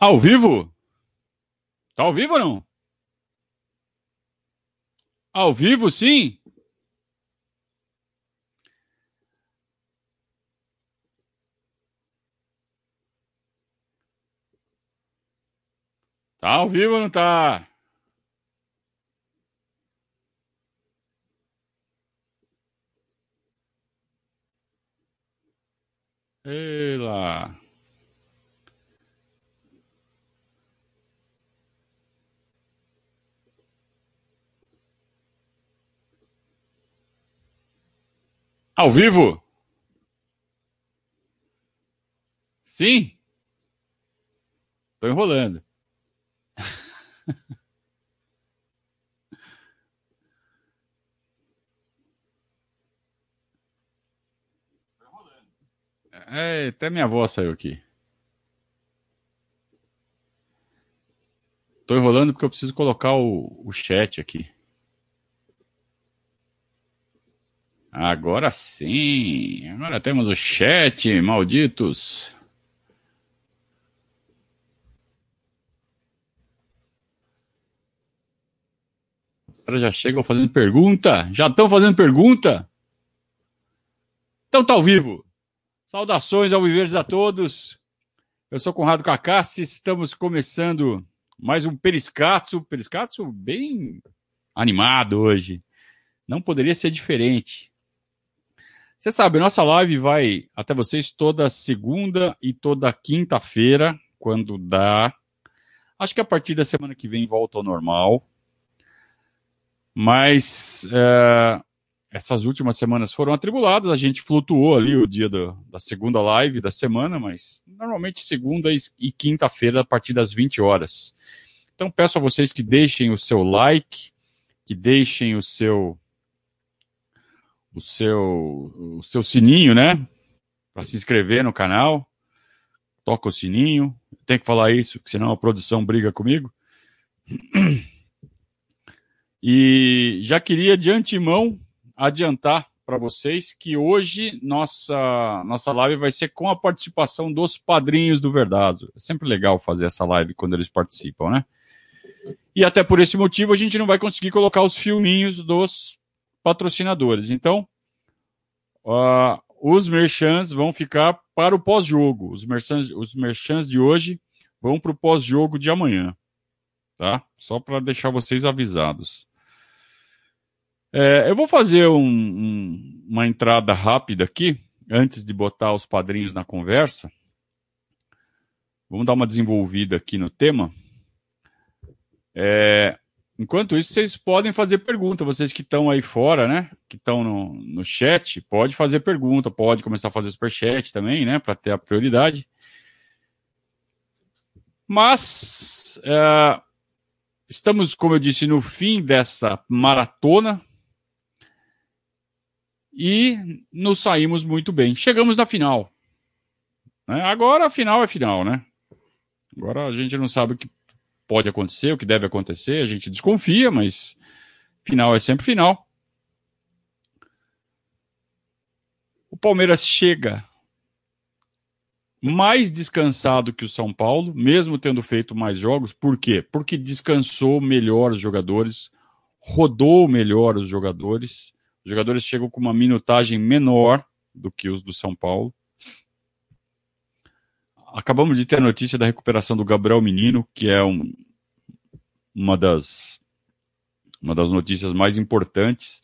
Ao vivo? Tá ao vivo ou não? Ao vivo, sim? Tá ao vivo ou não tá? Ei lá. Ao vivo? Sim? Tô enrolando. É, até minha voz saiu aqui. Tô enrolando porque eu preciso colocar o, o chat aqui. Agora sim. Agora temos o chat, malditos. Os caras já chegam fazendo pergunta. Já estão fazendo pergunta. Então tá ao vivo. Saudações ao Viveres a todos. Eu sou Conrado Cacassi. Estamos começando mais um Periscatso. Periscatso bem animado hoje. Não poderia ser diferente. Você sabe, nossa live vai até vocês toda segunda e toda quinta-feira, quando dá. Acho que a partir da semana que vem volta ao normal. Mas é, essas últimas semanas foram atribuladas, a gente flutuou ali o dia do, da segunda live da semana, mas normalmente segunda e, quinta-feira a partir das 20 horas. Então peço a vocês que deixem o seu like, que deixem o seu o seu, o seu sininho, né? Para se inscrever no canal. Toca o sininho. Tem que falar isso, senão a produção briga comigo. E já queria de antemão adiantar para vocês que hoje nossa, nossa live vai ser com a participação dos padrinhos do Verdazo. É sempre legal fazer essa live quando eles participam, né? E até por esse motivo a gente não vai conseguir colocar os filminhos dos patrocinadores. Então, uh, os merchants vão ficar para o pós-jogo. Os merchants, os merchants de hoje vão para o pós-jogo de amanhã. Tá? Só para deixar vocês avisados. É, eu vou fazer um, um, uma entrada rápida aqui, antes de botar os padrinhos na conversa. Vamos dar uma desenvolvida aqui no tema. É, Enquanto isso, vocês podem fazer pergunta. Vocês que estão aí fora, né? Que estão no, no chat, pode fazer pergunta, pode começar a fazer superchat também, né? Para ter a prioridade. Mas é, estamos, como eu disse, no fim dessa maratona e nos saímos muito bem. Chegamos na final. Né? Agora a final é final, né? Agora a gente não sabe o que pode acontecer, o que deve acontecer, a gente desconfia, mas final é sempre final. O Palmeiras chega mais descansado que o São Paulo, mesmo tendo feito mais jogos. Por quê? Porque descansou melhor os jogadores, rodou melhor os jogadores. Os jogadores chegam com uma minutagem menor do que os do São Paulo acabamos de ter a notícia da recuperação do Gabriel Menino, que é um, uma, das, uma das notícias mais importantes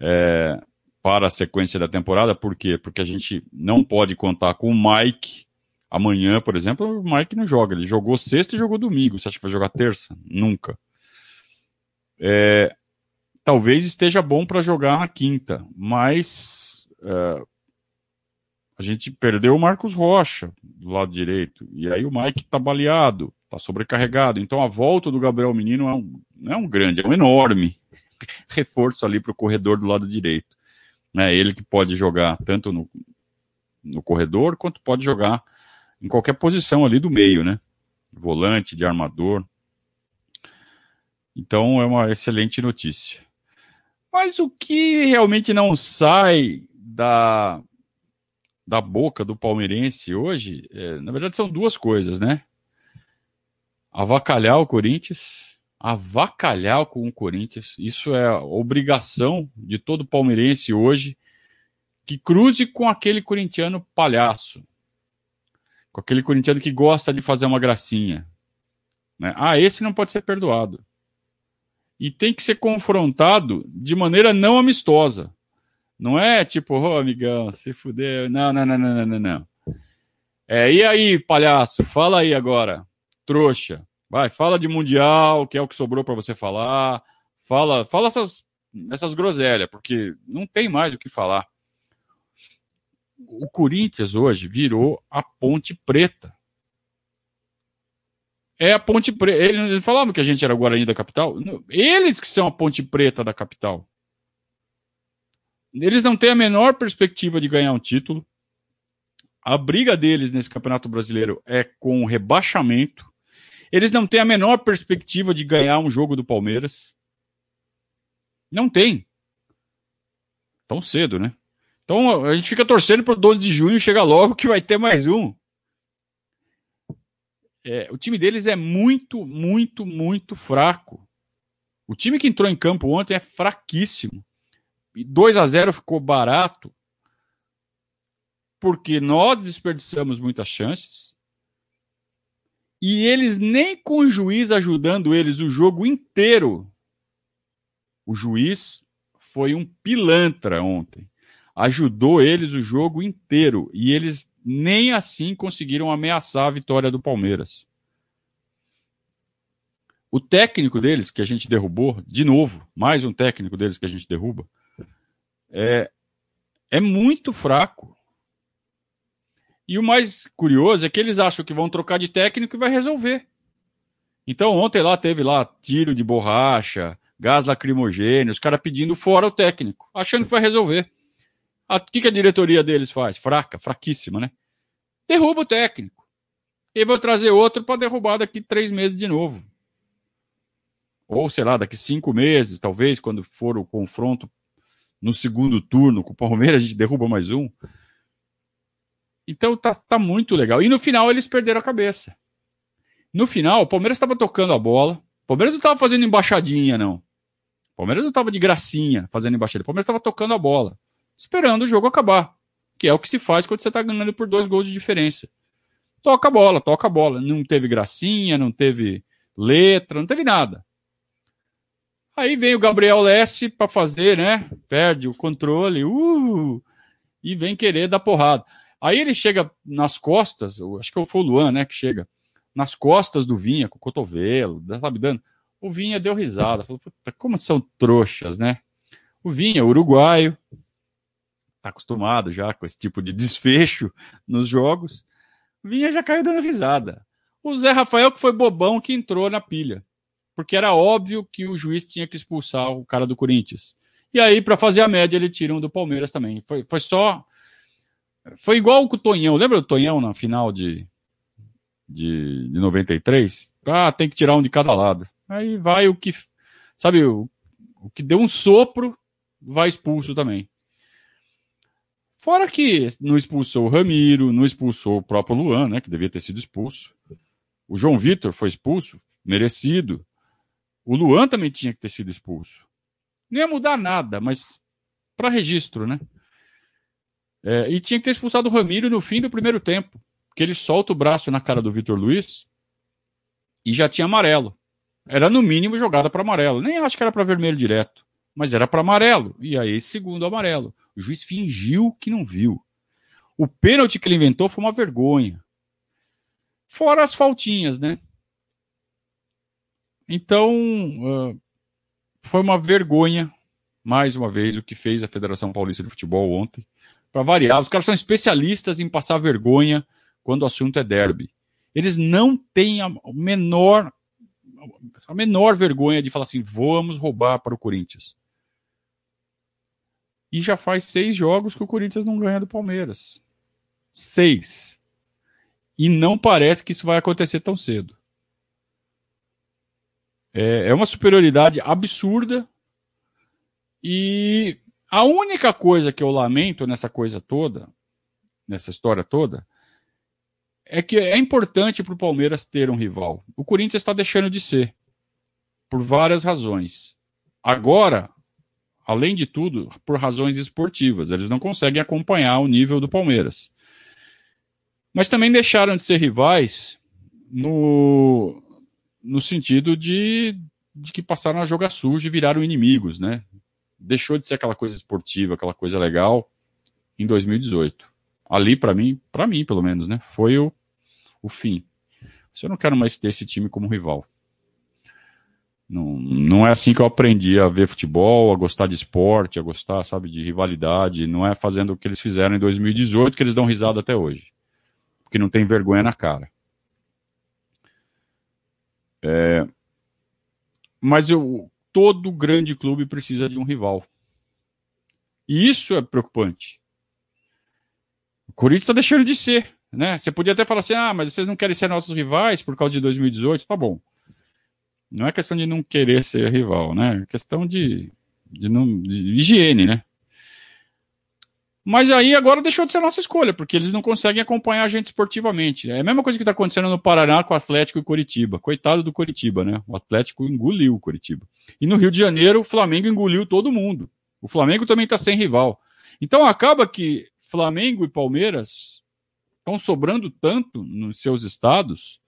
é, para a sequência da temporada. Por quê? Porque a gente não pode contar com o Mike. Amanhã, por exemplo, o Mike não joga. Ele jogou sexta e jogou domingo. Você acha que vai jogar terça? Nunca. É, talvez esteja bom para jogar na quinta, mas é, a gente perdeu o Marcos Rocha do lado direito. E aí o Mike tá baleado, tá sobrecarregado. Então a volta do Gabriel Menino é um, não é um grande, é um enorme reforço ali para o corredor do lado direito. É ele que pode jogar tanto no, no corredor quanto pode jogar em qualquer posição ali do meio, né? Volante, de armador. Então é uma excelente notícia. Mas o que realmente não sai da, da boca do palmeirense hoje, é, na verdade são duas coisas, né? avacalhar o Corinthians, avacalhar com o Corinthians. Isso é obrigação de todo palmeirense hoje que cruze com aquele corintiano palhaço, com aquele corintiano que gosta de fazer uma gracinha. Né? Ah, esse não pode ser perdoado. E tem que ser confrontado de maneira não amistosa. Não é tipo, ô oh, amigão, se fudeu. Não, não, não, não, não, não. É, e aí, palhaço, fala aí agora, trouxa. Vai, fala de Mundial, que é o que sobrou para você falar. Fala, fala essas, essas groselhas, porque não tem mais o que falar. O Corinthians hoje virou a Ponte Preta. É a Ponte Preta. Eles falavam que a gente era Guarani da capital. Eles que são a Ponte Preta da capital. Eles não têm a menor perspectiva de ganhar um título. A briga deles nesse Campeonato Brasileiro é com rebaixamento. Eles não têm a menor perspectiva de ganhar um jogo do Palmeiras. Não tem. Tão cedo, né? Então a gente fica torcendo para o 12 de junho chegar logo que vai ter mais um. É, o time deles é muito, muito, muito fraco. O time que entrou em campo ontem é fraquíssimo. 2 a 0 ficou barato porque nós desperdiçamos muitas chances e eles nem com o juiz ajudando eles o jogo inteiro. O juiz foi um pilantra ontem. Ajudou eles o jogo inteiro e eles nem assim conseguiram ameaçar a vitória do Palmeiras. O técnico deles, que a gente derrubou, de novo, mais um técnico deles que a gente derruba, é, é muito fraco. E o mais curioso é que eles acham que vão trocar de técnico e vai resolver. Então ontem lá teve lá tiro de borracha, gás lacrimogêneo, os caras pedindo fora o técnico, achando que vai resolver. O que, que a diretoria deles faz? Fraca, fraquíssima, né? Derruba o técnico. E vou trazer outro para derrubar daqui três meses de novo. Ou, sei lá, daqui cinco meses, talvez, quando for o confronto no segundo turno com o Palmeiras, a gente derruba mais um. Então tá, tá muito legal. E no final eles perderam a cabeça. No final, o Palmeiras estava tocando a bola. O Palmeiras não estava fazendo embaixadinha, não. O Palmeiras não estava de gracinha fazendo embaixadinha. O Palmeiras estava tocando a bola, esperando o jogo acabar. Que é o que se faz quando você está ganhando por dois gols de diferença. Toca a bola, toca a bola. Não teve gracinha, não teve letra, não teve nada. Aí vem o Gabriel Lesse para fazer, né? Perde o controle, uh, e vem querer dar porrada. Aí ele chega nas costas, acho que foi o Luan, né, que chega nas costas do Vinha, com o cotovelo, sabe, dando. O Vinha deu risada, falou, puta, como são trouxas, né? O Vinha, uruguaio, tá acostumado já com esse tipo de desfecho nos jogos. Vinha já caiu dando risada. O Zé Rafael, que foi bobão, que entrou na pilha. Porque era óbvio que o juiz tinha que expulsar o cara do Corinthians. E aí, para fazer a média, ele tira um do Palmeiras também. Foi, foi só foi igual com o Tonhão. Lembra do Tonhão na final de, de, de 93? Ah, tem que tirar um de cada lado. Aí vai o que. Sabe, o, o que deu um sopro vai expulso também. Fora que não expulsou o Ramiro, não expulsou o próprio Luan, né, que devia ter sido expulso. O João Vitor foi expulso, merecido. O Luan também tinha que ter sido expulso. Não ia mudar nada, mas para registro, né? É, e tinha que ter expulsado o Ramiro no fim do primeiro tempo, que ele solta o braço na cara do Vitor Luiz e já tinha amarelo. Era no mínimo jogada para amarelo. Nem acho que era para vermelho direto, mas era para amarelo. E aí, segundo amarelo. O juiz fingiu que não viu. O pênalti que ele inventou foi uma vergonha. Fora as faltinhas, né? Então, uh, foi uma vergonha, mais uma vez, o que fez a Federação Paulista de Futebol ontem para variar. Os caras são especialistas em passar vergonha quando o assunto é derby. Eles não têm a menor, a menor vergonha de falar assim: vamos roubar para o Corinthians. E já faz seis jogos que o Corinthians não ganha do Palmeiras. Seis. E não parece que isso vai acontecer tão cedo. É, é uma superioridade absurda. E a única coisa que eu lamento nessa coisa toda, nessa história toda, é que é importante para o Palmeiras ter um rival. O Corinthians está deixando de ser, por várias razões. Agora, além de tudo, por razões esportivas. Eles não conseguem acompanhar o nível do Palmeiras. Mas também deixaram de ser rivais no, no sentido de, de que passaram a jogar sujo e viraram inimigos, né? Deixou de ser aquela coisa esportiva, aquela coisa legal em 2018. Ali, para mim, para mim, pelo menos, né? Foi o, o fim. Eu não quero mais ter esse time como rival. Não, não é assim que eu aprendi a ver futebol, a gostar de esporte, a gostar, sabe, de rivalidade. Não é fazendo o que eles fizeram em 2018 que eles dão risada até hoje. Porque não tem vergonha na cara. É, mas eu, todo grande clube precisa de um rival. E isso é preocupante. O Corinthians está deixando de ser. Né? Você podia até falar assim: ah, mas vocês não querem ser nossos rivais por causa de 2018? Tá bom. Não é questão de não querer ser rival, né? É questão de, de, não, de higiene, né? Mas aí agora deixou de ser nossa escolha, porque eles não conseguem acompanhar a gente esportivamente. É a mesma coisa que está acontecendo no Paraná com o Atlético e Curitiba. Coitado do Curitiba, né? O Atlético engoliu o Curitiba. E no Rio de Janeiro, o Flamengo engoliu todo mundo. O Flamengo também está sem rival. Então acaba que Flamengo e Palmeiras estão sobrando tanto nos seus estados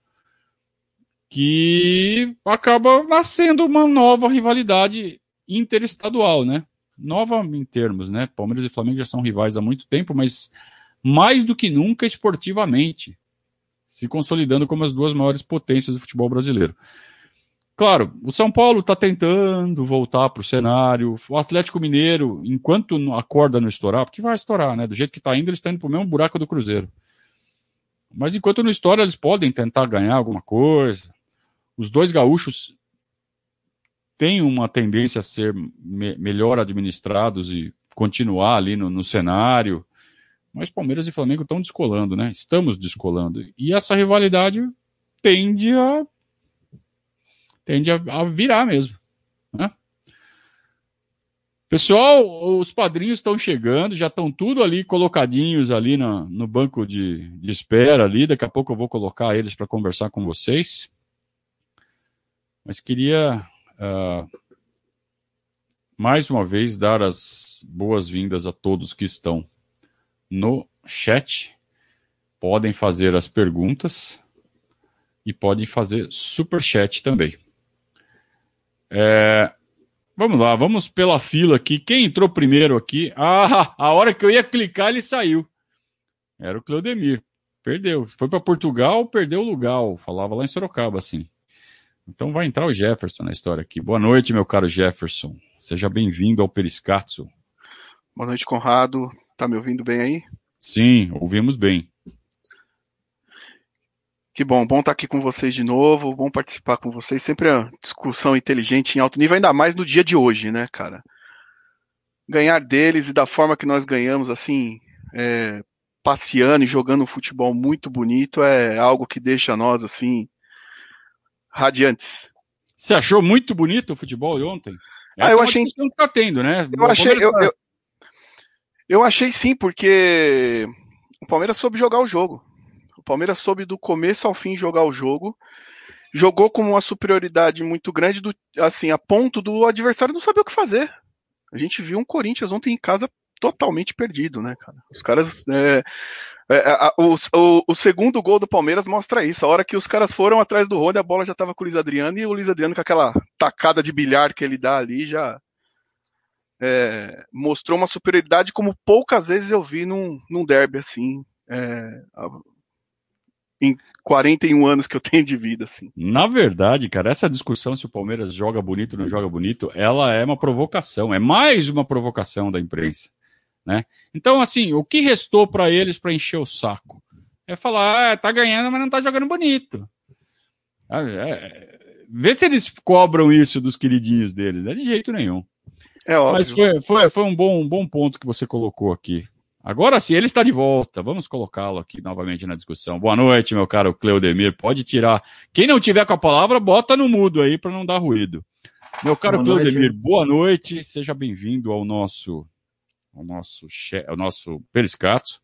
que acaba nascendo uma nova rivalidade interestadual, né? Nova em termos, né? Palmeiras e Flamengo já são rivais há muito tempo, mas mais do que nunca esportivamente, se consolidando como as duas maiores potências do futebol brasileiro. Claro, o São Paulo está tentando voltar para o cenário. O Atlético Mineiro, enquanto a corda não estourar, porque vai estourar, né? Do jeito que está indo, eles estão indo para o mesmo buraco do Cruzeiro. Mas enquanto não estoura, eles podem tentar ganhar alguma coisa. Os dois gaúchos têm uma tendência a ser me melhor administrados e continuar ali no, no, cenário. Mas Palmeiras e Flamengo estão descolando, né? Estamos descolando. E essa rivalidade tende a tende a, a virar mesmo. Né? Pessoal, os padrinhos estão chegando, já estão tudo ali colocadinhos ali no, no banco de, de espera ali. Daqui a pouco eu vou colocar eles para conversar com vocês. Mas queria uh, mais uma vez dar as boas-vindas a todos que estão no chat. Podem fazer as perguntas e podem fazer super chat também. É, vamos lá, vamos pela fila aqui. Quem entrou primeiro aqui? Ah, a hora que eu ia clicar ele saiu. Era o Cleudemir. Perdeu. Foi para Portugal, perdeu o lugar. Falava lá em Sorocaba assim. Então vai entrar o Jefferson na história aqui. Boa noite, meu caro Jefferson. Seja bem-vindo ao Periscatso. Boa noite, Conrado. Tá me ouvindo bem aí? Sim, ouvimos bem. Que bom, bom estar aqui com vocês de novo, bom participar com vocês. Sempre a discussão inteligente em alto nível, ainda mais no dia de hoje, né, cara? Ganhar deles e da forma que nós ganhamos, assim, é, passeando e jogando um futebol muito bonito, é algo que deixa nós, assim, radiantes. Você achou muito bonito o futebol ontem? Ah, Essa ah, eu é achei. Que tá tendo, né? Eu achei, eu, eu, eu achei sim, porque o Palmeiras soube jogar o jogo. O Palmeiras soube do começo ao fim jogar o jogo. Jogou com uma superioridade muito grande, do, assim, a ponto do adversário não saber o que fazer. A gente viu um Corinthians ontem em casa totalmente perdido, né, cara? Os caras. É, é, a, o, o, o, segundo gol do Palmeiras mostra isso. A hora que os caras foram atrás do Rony, a bola já estava com o Luiz Adriano e o Luiz Adriano com aquela tacada de bilhar que ele dá ali já é, mostrou uma superioridade como poucas vezes eu vi num, num derby assim. É, em 41 anos que eu tenho de vida, assim. Na verdade, cara, essa discussão se o Palmeiras joga bonito ou não joga bonito, ela é uma provocação, é mais uma provocação da imprensa. Né? Então, assim, o que restou para eles para encher o saco? É falar, ah, tá ganhando, mas não tá jogando bonito. É, é, vê se eles cobram isso dos queridinhos deles, é de jeito nenhum. É óbvio. Mas foi, foi, foi um, bom, um bom ponto que você colocou aqui. Agora sim, ele está de volta. Vamos colocá-lo aqui novamente na discussão. Boa noite, meu caro Cleudemir. Pode tirar. Quem não tiver com a palavra, bota no mudo aí para não dar ruído. Meu caro boa Cleudemir, noite. boa noite. Seja bem-vindo ao nosso o nosso, o nosso Periscato.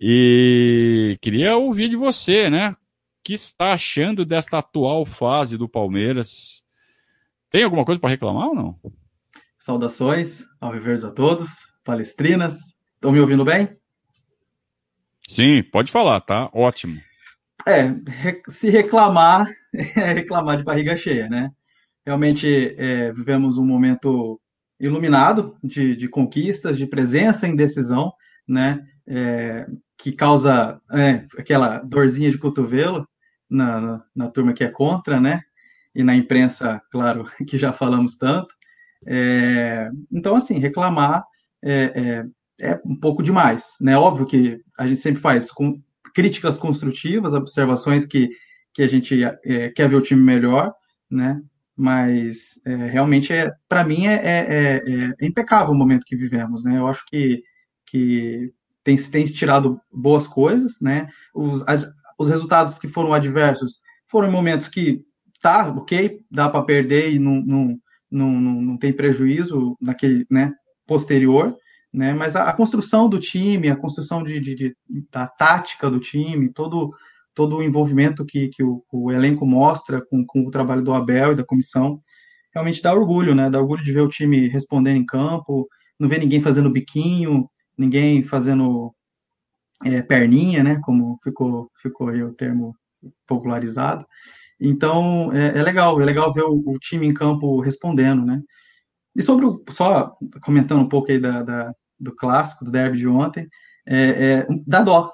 E queria ouvir de você, né? O que está achando desta atual fase do Palmeiras? Tem alguma coisa para reclamar ou não? Saudações, alviverdes a todos, palestrinas. Estão me ouvindo bem? Sim, pode falar, tá? Ótimo. É, se reclamar, é reclamar de barriga cheia, né? Realmente é, vivemos um momento iluminado de, de, conquistas, de presença em decisão, né? É, que causa é, aquela dorzinha de cotovelo na, na, na, turma que é contra, né? E na imprensa, claro, que já falamos tanto. É, então, assim, reclamar é, é, é, um pouco demais, né? Óbvio que a gente sempre faz com críticas construtivas, observações que, que a gente é, quer ver o time melhor, né? Mas é, realmente, é, para mim, é, é, é, impecável o momento que vivemos, né? Eu acho que, que tem, tem tirado boas coisas, né? Os, as, os resultados que foram adversos foram momentos que tá, ok, dá para perder e não, não, não, não, tem prejuízo naquele, né, posterior, né? Mas a, a construção do time, a construção de, de, de, da tática do time, todo todo o envolvimento que, que o, o elenco mostra com, com o trabalho do Abel e da comissão, realmente dá orgulho, né? Dá orgulho de ver o time respondendo em campo, não ver ninguém fazendo biquinho, ninguém fazendo é, perninha, né? Como ficou, ficou aí o termo popularizado. Então é, é legal, é legal ver o, o, time em campo respondendo, né? E sobre o, só comentando um pouco aí da, da do clássico, do derby de ontem, é, é, dá dó,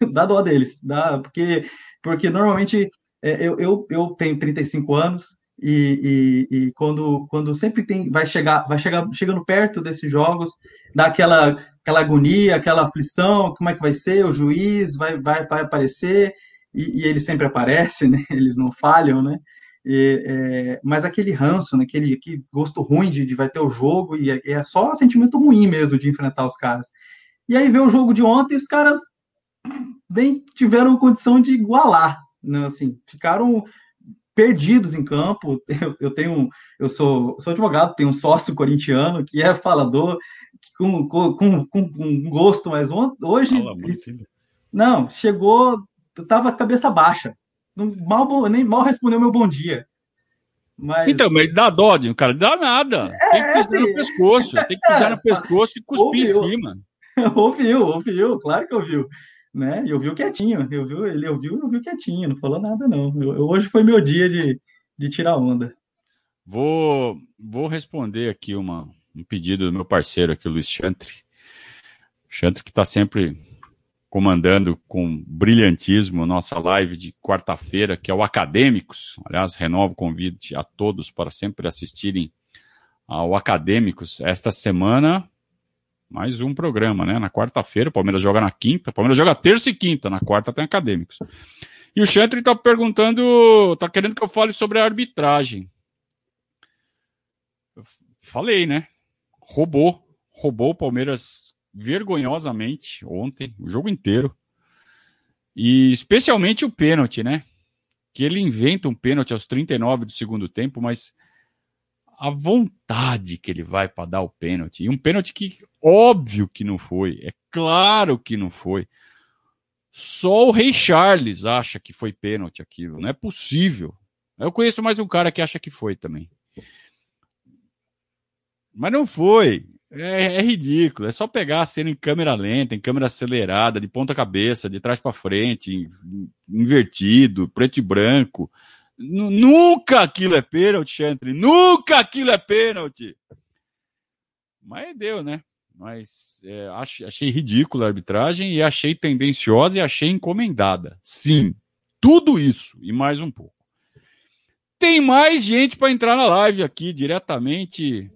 dá dó deles, dá, porque, porque normalmente é, eu, eu, eu tenho 35 anos, e, e, e, quando, quando sempre tem, vai chegar, vai chegar chegando perto desses jogos, dá aquela, aquela agonia, aquela aflição, como é que vai ser, o juiz vai, vai, vai aparecer, e, e ele sempre aparece, né? Eles não falham, né? E, é, mas aquele ranço, né? aquele, aquele gosto ruim de, de vai ter o jogo, e é, é só sentimento ruim mesmo de enfrentar os caras. E aí vê o jogo de ontem, os caras nem tiveram condição de igualar, né? Assim, ficaram perdidos em campo. Eu, eu tenho, eu sou, sou advogado, tenho um sócio corintiano que é falador, com, com, com, com gosto, mas hoje. Fala, não, chegou, tava cabeça baixa. Mal, nem mal respondeu meu bom dia. Mas... Então, mas dá dó, de cara, dá nada. É, tem que pisar assim, no pescoço, tem que pisar no pescoço e cuspir ouviu, em cima. ouviu, ouviu, claro que ouviu né? E ouviu quietinho, eu viu, ele ouviu e ouviu quietinho, não falou nada não. Eu, hoje foi meu dia de, de tirar onda. Vou, vou responder aqui uma, um pedido do meu parceiro aqui, Luiz Chantre. Chantre que está sempre comandando com brilhantismo nossa live de quarta-feira, que é o Acadêmicos. Aliás, renovo o convite a todos para sempre assistirem ao Acadêmicos. Esta semana, mais um programa, né? Na quarta-feira, o Palmeiras joga na quinta, o Palmeiras joga terça e quinta, na quarta tem acadêmicos. E o Chantre tá perguntando, tá querendo que eu fale sobre a arbitragem. Eu falei, né? Roubou, roubou o Palmeiras vergonhosamente ontem, o jogo inteiro. E especialmente o pênalti, né? Que ele inventa um pênalti aos 39 do segundo tempo, mas a vontade que ele vai para dar o pênalti. E um pênalti que óbvio que não foi, é claro que não foi. Só o Rei Charles acha que foi pênalti aquilo, não é possível. Eu conheço mais um cara que acha que foi também. Mas não foi. É, é, ridículo. É só pegar a cena em câmera lenta, em câmera acelerada, de ponta cabeça, de trás para frente, invertido, preto e branco. Nunca aquilo é pênalti, Chantre. Nunca aquilo é pênalti. Mas deu, né? Mas é, achei, achei ridícula a arbitragem e achei tendenciosa e achei encomendada. Sim, tudo isso e mais um pouco. Tem mais gente para entrar na live aqui diretamente.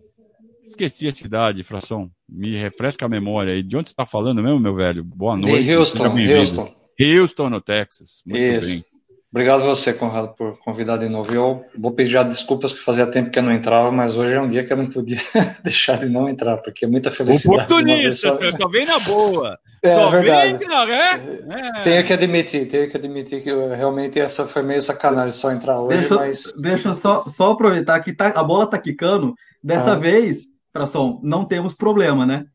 Esqueci a cidade, Fração. Me refresca a memória aí. De onde você está falando mesmo, meu velho? Boa noite. De Houston, Houston. Houston, no Texas. Muito Isso. bem. Obrigado você, Conrado, por convidar de novo. Eu vou pedir já desculpas que fazia tempo que eu não entrava, mas hoje é um dia que eu não podia deixar de não entrar, porque é muita felicidade. Oportunista, só... só vem na boa. É, só verdade. vem na é? é. Tenho que admitir, tenho que admitir que eu, realmente essa foi meio sacanagem só entrar hoje, deixa, mas. Deixa eu só, só aproveitar que tá, a bola tá quicando. Dessa ah. vez, Pração, não temos problema, né?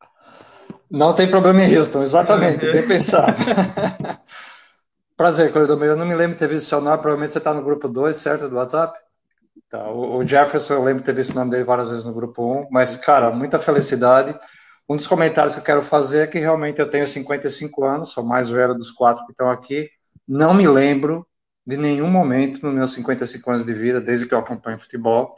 Não tem problema em Houston, exatamente, bem pensado. Prazer, corredor. Eu não me lembro de ter visto seu nome, provavelmente você está no grupo 2, certo, do WhatsApp? Tá. O, Jefferson, eu lembro de ter visto o nome dele várias vezes no grupo 1, mas, cara, muita felicidade. Um dos comentários que eu quero fazer é que realmente eu tenho 55 anos, sou mais velho dos quatro que estão aqui. Não me lembro de nenhum momento nos meus 55 anos de vida, desde que eu acompanho futebol,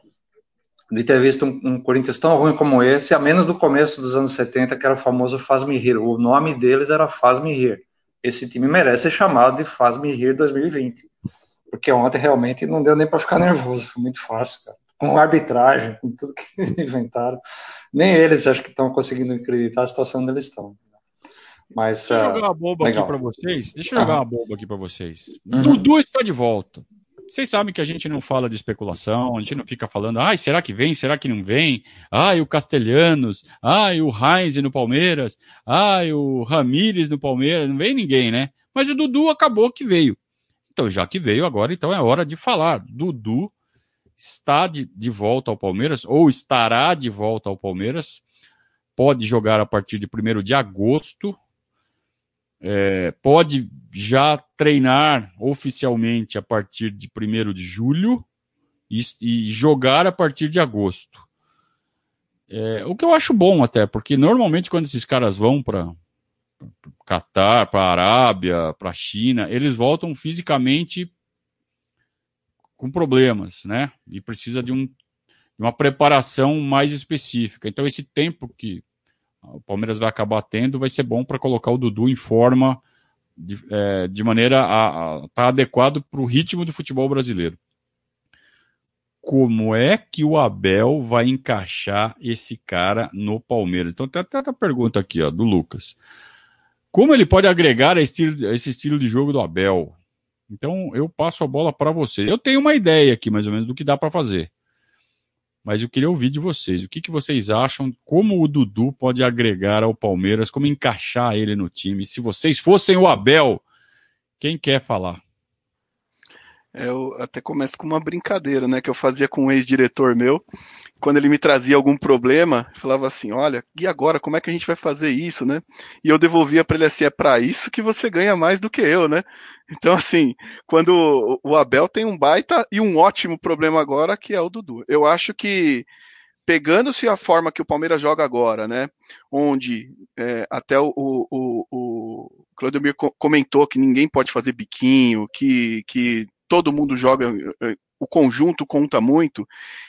de ter visto um, um, Corinthians tão ruim como esse, a menos do começo dos anos 70, que era o famoso Faz-me Rir. O nome deles era Faz-me Rir. Esse time merece ser chamado de Faz-me Rir 2020. Porque ontem realmente não deu nem para ficar nervoso, foi muito fácil, cara. Com arbitragem, com tudo que eles inventaram. Nem eles acho que estão conseguindo acreditar a situação onde eles estão. Mas, Deixa eu jogar uma bomba legal. aqui para vocês. Deixa eu jogar uma bomba aqui para vocês. Uhum. Dudu está de volta. Vocês sabem que a gente não fala de especulação, a gente não fica falando, ai, será que vem, será que não vem? Ai, o Castelhanos, ai, o Heinz no Palmeiras, ai, o Ramires no Palmeiras, não vem ninguém, né? Mas o Dudu acabou que veio. Então, já que veio agora, então é hora de falar. Dudu está de, de volta ao Palmeiras, ou estará de volta ao Palmeiras, pode jogar a partir de 1 de agosto, é, pode já treinar oficialmente a partir de 1 de julho e, e, jogar a partir de agosto. É, o que eu acho bom até, porque normalmente quando esses caras vão para Catar, para Arábia, para China, eles voltam fisicamente com problemas, né? E precisa de, um, de uma preparação mais específica. Então, esse tempo que o Palmeiras vai acabar tendo, vai ser bom para colocar o Dudu em forma de, é, de maneira a estar tá adequado para o ritmo do futebol brasileiro. Como é que o Abel vai encaixar esse cara no Palmeiras? Então, tem até a pergunta aqui, ó, do Lucas. Como ele pode agregar a esse estilo de jogo do Abel? Então, eu passo a bola para você. Eu tenho uma ideia aqui, mais ou menos, do que dá para fazer mas eu queria ouvir de vocês. O que, que vocês acham? Como o Dudu pode agregar ao Palmeiras? Como encaixar ele no time? Se vocês fossem o Abel, quem quer falar? Eu até começo com uma brincadeira, né, que eu fazia com um ex-diretor meu. Quando ele me trazia algum problema, falava assim: "Olha, e agora como é que a gente vai fazer isso, né?" E eu devolvia para ele assim: "É para isso que você ganha mais do que eu, né?" Então assim, quando o Abel tem um baita e um ótimo problema agora, que é o Dudu. Eu acho que pegando-se a forma que o Palmeiras joga agora, né? Onde é, até o, o, o, o comentou que ninguém pode fazer biquinho, que, que todo mundo joga, eh, o conjunto conta muito,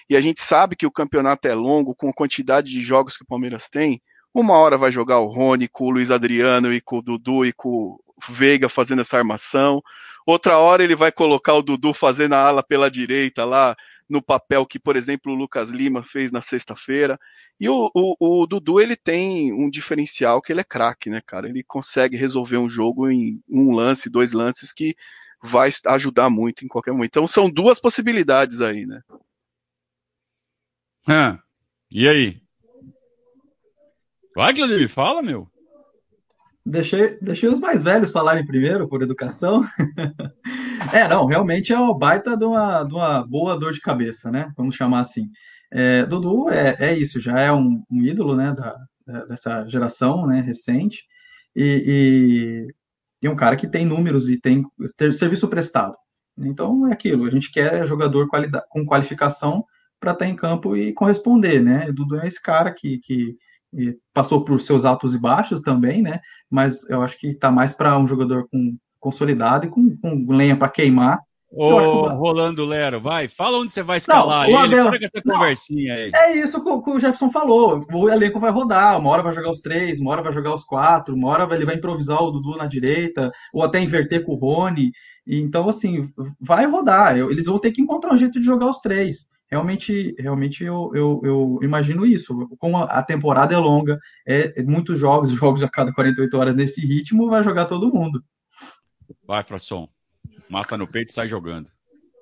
e a gente sabe que o campeonato é longo, com a quantidade de jogos que o Palmeiras tem. Uma hora vai jogar o Rony com o Luiz Adriano e com o Dudu e com o Veiga fazendo essa armação. Outra hora ele vai colocar o Dudu fazendo a ala pela direita lá, no papel que, por exemplo, o Lucas Lima fez na sexta-feira. E o, o, o, Dudu, ele tem um diferencial que ele é craque, né, cara? Ele consegue resolver um jogo em um lance, dois lances que vai ajudar muito em qualquer momento. Então são duas possibilidades aí, né? Ah, e aí? Vai, Claudio, fala, meu. Deixei, deixei os mais velhos falarem primeiro, por educação. é, não, realmente é uma baita de uma, de uma boa dor de cabeça, né? Vamos chamar assim. É, Dudu é, é isso, já é um, um ídolo, né, da, dessa geração, né, recente. E, e um cara que tem números e tem ter serviço prestado. Então é aquilo, a gente quer jogador com qualificação para estar tá em campo e corresponder, né? Dudu é esse cara que, que passou por seus altos e baixos também, né? Mas eu acho que está mais para um jogador com consolidado e com, com lenha para queimar Ô, Rolando Lero, vai, fala onde você vai escalar não, ele, Abel, essa conversinha aí. É isso que o Jefferson falou, o elenco vai rodar, uma hora vai jogar os três, uma hora vai jogar os quatro, uma hora ele vai improvisar o Dudu na direita, ou até inverter com o Rony, então assim, vai rodar, eles vão ter que encontrar um jeito de jogar os três. Realmente, realmente eu, eu, eu imagino isso. Como a temporada é longa, é, é muitos jogos, jogos a cada 48 horas nesse ritmo, vai jogar todo mundo. Vai, Frasson. Mata no peito e sai jogando.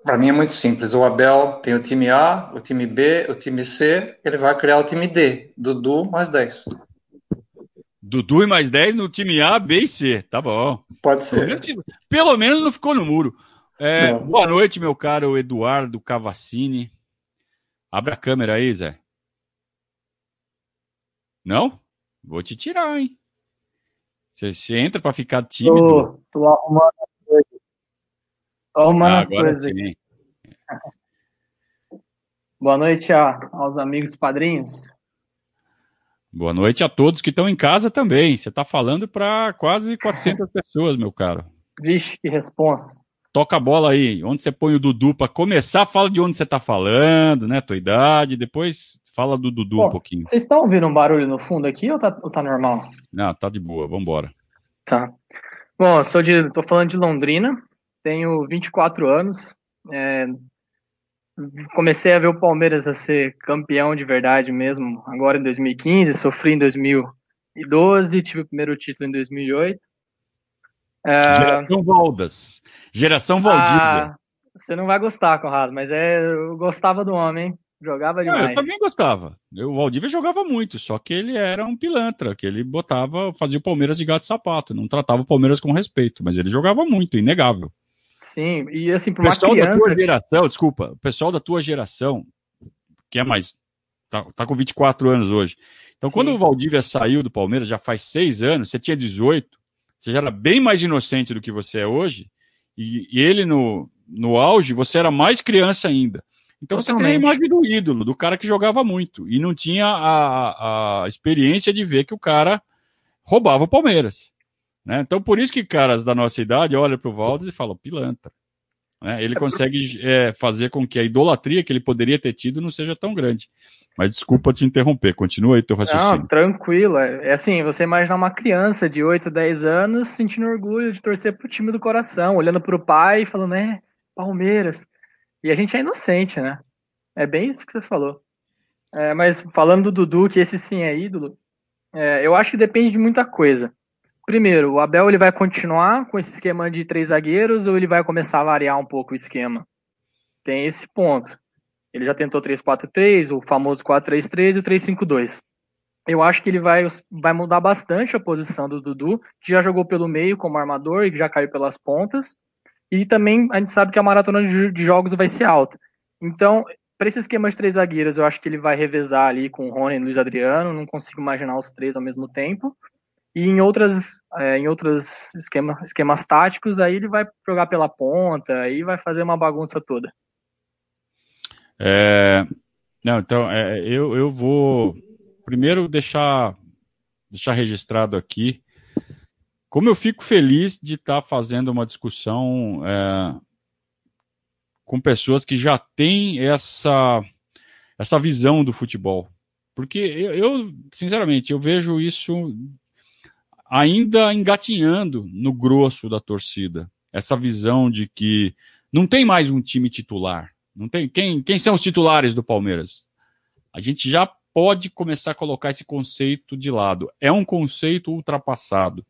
Para mim é muito simples. O Abel tem o time A, o time B, o time C, ele vai criar o time D. Dudu mais 10. Dudu e mais 10 no time A, B e C. Tá bom. Pode ser. Pelo menos, pelo menos não ficou no muro. É, boa noite, meu caro Eduardo Cavassini. Abre a câmera aí, Zé. Não? Vou te tirar, hein? Você, entra para ficar tímido. Tô, tô arrumando. Tô arrumando ah, as coisas sim. Boa noite a, aos amigos padrinhos. Boa noite a todos que estão em casa também. Você está falando para quase 400 pessoas, meu caro. Vixe, que responsa. Toca a bola aí. Onde você põe o Dudu para começar, fala de onde você está falando, né? Tua idade. Depois fala do Dudu um pouquinho. Vocês estão ouvindo um barulho no fundo aqui ou tá, ou tá normal? Não, tá de boa. Vambora. Tá. Bom, eu sou de, tô falando de Londrina. Tenho 24 anos. É, comecei a ver o Palmeiras a ser campeão de verdade mesmo agora em 2015, sofri em 2012, tive o primeiro título em 2008. É... Geração Valdas, geração Valdívia. Ah, você não vai gostar, Conrado, mas é, eu gostava do homem, jogava demais. Não, eu também gostava. o Valdívia jogava muito, só que ele era um pilantra, que ele botava, fazia o Palmeiras de gato e sapato, não tratava o Palmeiras com respeito, mas ele jogava muito, inegável. Sim, e assim, para uma pessoal criança... da tua geração, desculpa, o pessoal da tua geração, que é mais, tá, tá com 24 anos hoje. Então, Sim. quando o Valdívia saiu do Palmeiras, já faz seis anos, você tinha 18, você já era bem mais inocente do que você é hoje, e, e ele no, no auge, você era mais criança ainda. Então Totalmente. você tem a imagem do ídolo, do cara que jogava muito, e não tinha a, a experiência de ver que o cara roubava o Palmeiras. Né? Então, por isso que caras da nossa idade olham para o Valdes e falam, pilantra. Né? Ele consegue é, fazer com que a idolatria que ele poderia ter tido não seja tão grande. Mas desculpa te interromper, continua aí teu raciocínio. Não, tranquilo. É, é assim, você imaginar uma criança de 8, 10 anos sentindo orgulho de torcer pro time do coração, olhando pro pai e falando, é, Palmeiras. E a gente é inocente, né? É bem isso que você falou. É, mas falando do Dudu, que esse sim é ídolo, é, eu acho que depende de muita coisa. Primeiro, o Abel ele vai continuar com esse esquema de três zagueiros ou ele vai começar a variar um pouco o esquema? Tem esse ponto. Ele já tentou 3-4-3, o famoso 4-3-3 e o 3-5-2. Eu acho que ele vai, vai mudar bastante a posição do Dudu, que já jogou pelo meio como armador e que já caiu pelas pontas. E também a gente sabe que a maratona de jogos vai ser alta. Então, para esse esquema de três zagueiros, eu acho que ele vai revezar ali com o Rony e Luiz Adriano. Não consigo imaginar os três ao mesmo tempo. E em outras, é, em outros esquema, esquemas táticos, aí ele vai jogar pela ponta, aí vai fazer uma bagunça toda. É, não, então, é, eu, eu vou primeiro deixar, deixar registrado aqui como eu fico feliz de estar tá fazendo uma discussão é, com pessoas que já têm essa, essa visão do futebol. Porque eu, eu, sinceramente, eu vejo isso ainda engatinhando no grosso da torcida. Essa visão de que não tem mais um time titular. Não tem quem, quem são os titulares do Palmeiras? A gente já pode começar a colocar esse conceito de lado. É um conceito ultrapassado.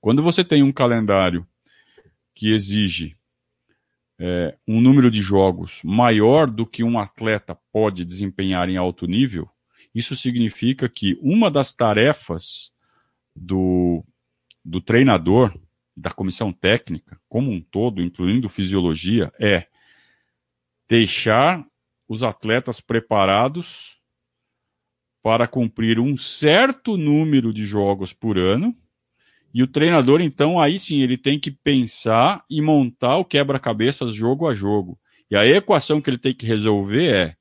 Quando você tem um calendário que exige é, um número de jogos maior do que um atleta pode desempenhar em alto nível, isso significa que uma das tarefas do, do treinador, da comissão técnica, como um todo, incluindo fisiologia, é deixar os atletas preparados para cumprir um certo número de jogos por ano. E o treinador, então, aí sim, ele tem que pensar e montar o quebra-cabeças jogo a jogo. E a equação que ele tem que resolver é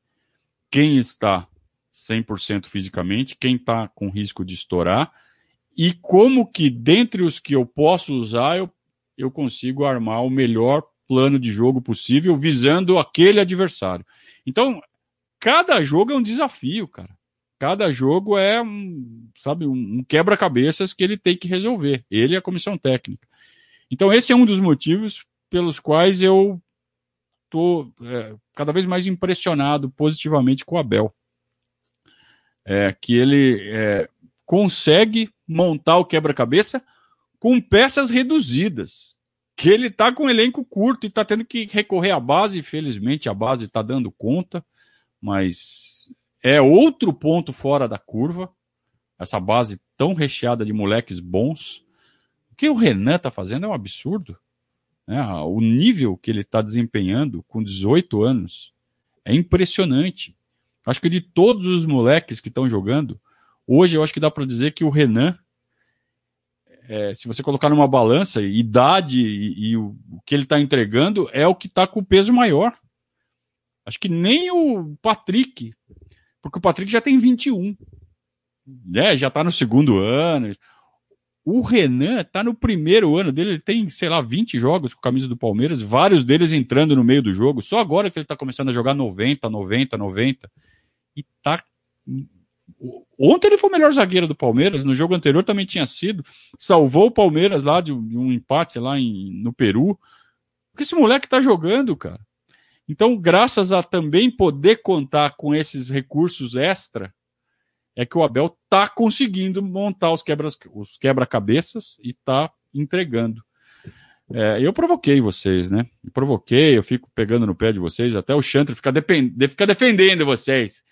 quem está 100% fisicamente, quem está com risco de estourar e como que dentre os que eu posso usar, eu, eu consigo armar o melhor plano de jogo possível visando aquele adversário. Então, cada jogo é um desafio, cara. Cada jogo é um, sabe, um quebra-cabeças que ele tem que resolver. Ele e a comissão técnica. Então, esse é um dos motivos pelos quais eu estou é, cada vez mais impressionado positivamente com o Abel. É, que ele é, consegue montar o quebra-cabeça com peças reduzidas. Que ele está com um elenco curto e está tendo que recorrer à base. Felizmente a base está dando conta, mas é outro ponto fora da curva. Essa base tão recheada de moleques bons. O que o Renan está fazendo é um absurdo. Né? O nível que ele está desempenhando com 18 anos é impressionante. Acho que de todos os moleques que estão jogando, Hoje eu acho que dá para dizer que o Renan é, se você colocar numa balança, idade e, e o, o, que ele está entregando é o que está com o peso maior. Acho que nem o Patrick, porque o Patrick já tem 21, né? Já está no segundo ano. O Renan está no primeiro ano dele, ele tem, sei lá, 20 jogos com a camisa do Palmeiras, vários deles entrando no meio do jogo. Só agora que ele está começando a jogar 90, 90, 90. E tá Ontem ele foi o melhor zagueiro do Palmeiras, no jogo anterior também tinha sido. Salvou o Palmeiras lá de, um empate lá em, no Peru. Porque esse moleque tá jogando, cara. Então, graças a também poder contar com esses recursos extra, é que o Abel tá conseguindo montar os quebra-cabeças os quebra e tá entregando. É, eu provoquei vocês, né? Eu provoquei, eu fico pegando no pé de vocês, até o Chantre fica, fica defendendo vocês.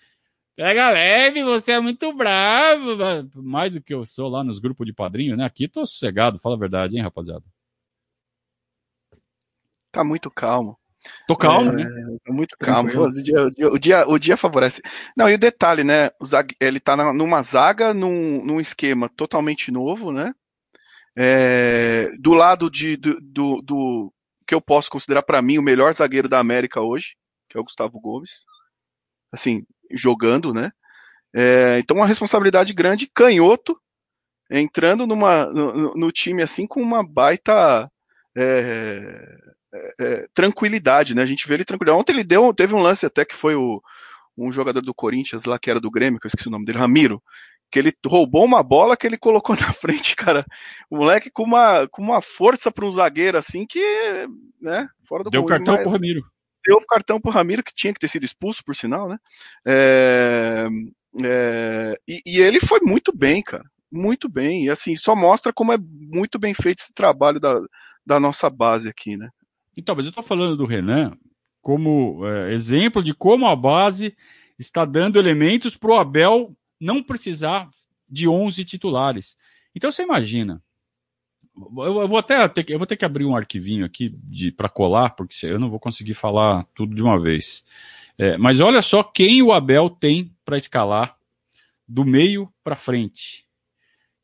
Pega leve, você é muito bravo. Mais do que eu sou lá nos grupos de padrinho, né? Aqui tô sossegado, fala a verdade, hein, rapaziada? Tá muito calmo. Tô calmo, é, né? Muito calmo. O dia, o, dia, o dia favorece. Não, e o detalhe, né? O Zag, ele tá numa zaga, num, num esquema totalmente novo, né? É, do lado de, do, do, do que eu posso considerar para mim o melhor zagueiro da América hoje, que é o Gustavo Gomes. Assim, jogando, né? É, então uma responsabilidade grande, canhoto, entrando numa, no, no time assim com uma baita é, é, é, tranquilidade, né? A gente vê ele tranquilo. Ontem ele deu, teve um lance até que foi o, um jogador do Corinthians lá que era do Grêmio, que eu esqueci o nome dele, Ramiro, que ele roubou uma bola que ele colocou na frente, cara. O moleque com uma, com uma força para um zagueiro assim que, né? Fora do Deu cartão mas... pro Ramiro deu o cartão pro Ramiro, que tinha que ter sido expulso, por sinal, né? É, é, e, e, ele foi muito bem, cara. Muito bem. E assim, só mostra como é muito bem feito esse trabalho da, da nossa base aqui, né? Então, mas eu tô falando do Renan como é, exemplo de como a base está dando elementos para o Abel não precisar de 11 titulares. Então você imagina, eu, vou até ter, eu vou ter que abrir um arquivinho aqui para colar, porque eu não vou conseguir falar tudo de uma vez. É, mas olha só quem o Abel tem para escalar do meio para frente.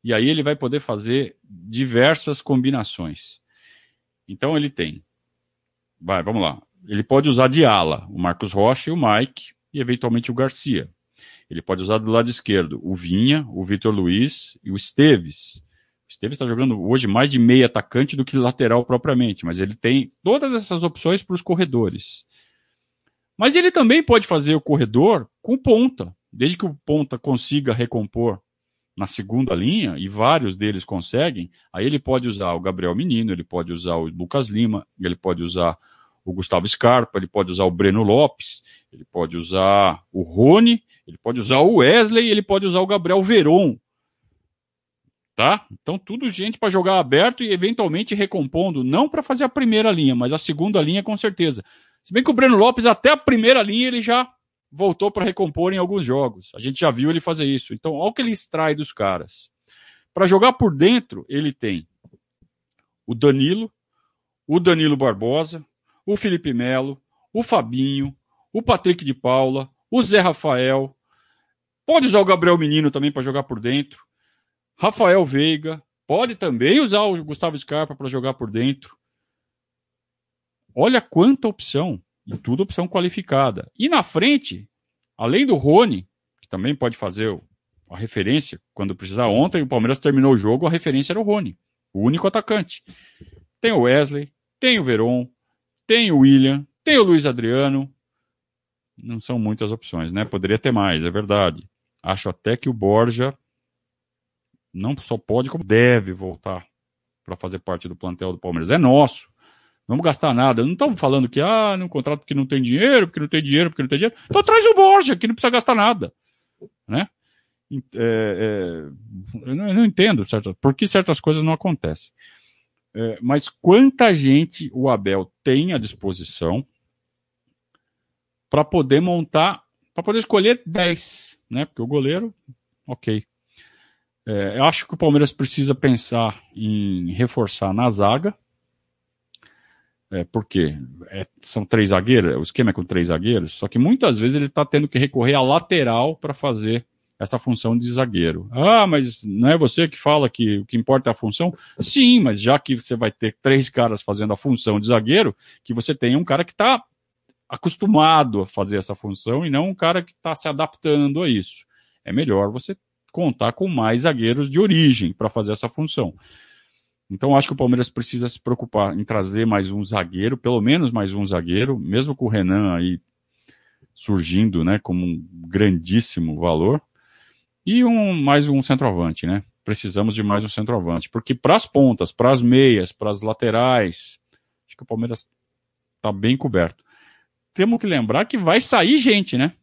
E aí ele vai poder fazer diversas combinações. Então ele tem. Vai, vamos lá. Ele pode usar de ala o Marcos Rocha e o Mike, e eventualmente o Garcia. Ele pode usar do lado esquerdo o Vinha, o Vitor Luiz e o Esteves. Esteves está jogando hoje mais de meio atacante do que lateral propriamente, mas ele tem todas essas opções para os corredores. Mas ele também pode fazer o corredor com ponta, desde que o ponta consiga recompor na segunda linha, e vários deles conseguem, aí ele pode usar o Gabriel Menino, ele pode usar o Lucas Lima, ele pode usar o Gustavo Scarpa, ele pode usar o Breno Lopes, ele pode usar o Rony, ele pode usar o Wesley, ele pode usar o Gabriel Veron tá? Então tudo gente para jogar aberto e eventualmente recompondo, não para fazer a primeira linha, mas a segunda linha com certeza. Se bem que o Breno Lopes até a primeira linha ele já voltou para recompor em alguns jogos. A gente já viu ele fazer isso. Então, olha o que ele extrai dos caras. Para jogar por dentro, ele tem o Danilo, o Danilo Barbosa, o Felipe Melo, o Fabinho, o Patrick de Paula, o Zé Rafael. Pode usar o Gabriel Menino também para jogar por dentro. Rafael Veiga, pode também usar o Gustavo Scarpa para jogar por dentro. Olha quanta opção, e tudo opção qualificada. E na frente, além do Rony, que também pode fazer a referência quando precisar. Ontem o Palmeiras terminou o jogo, a referência era o Rony, o único atacante. Tem o Wesley, tem o Veron, tem o William, tem o Luiz Adriano. Não são muitas opções, né? Poderia ter mais, é verdade. Acho até que o Borja não só pode, como deve voltar para fazer parte do plantel do Palmeiras. É nosso. Não vamos gastar nada. Não estamos falando que, ah, não contrato porque não tem dinheiro, porque não tem dinheiro, porque não tem dinheiro. Então traz o Borja, que não precisa gastar nada. Né? É, é, eu, não, entendo certo, por que certas coisas não acontecem. É, mas quanta gente o Abel tem à disposição para poder montar, para poder escolher 10, né? Porque o goleiro, ok. É, eu acho que o Palmeiras precisa pensar em reforçar na zaga. É, porque é, são três zagueiros, o esquema é com três zagueiros, só que muitas vezes ele está tendo que recorrer à lateral para fazer essa função de zagueiro. Ah, mas não é você que fala que o que importa é a função? Sim, mas já que você vai ter três caras fazendo a função de zagueiro, que você tenha um cara que está acostumado a fazer essa função e não um cara que está se adaptando a isso. É melhor você contar com mais zagueiros de origem para fazer essa função. Então acho que o Palmeiras precisa se preocupar em trazer mais um zagueiro, pelo menos mais um zagueiro, mesmo com o Renan aí surgindo, né, como um grandíssimo valor, e um mais um centroavante, né? Precisamos de mais um centroavante, porque para as pontas, para as meias, para as laterais, acho que o Palmeiras está bem coberto. Temos que lembrar que vai sair gente, né?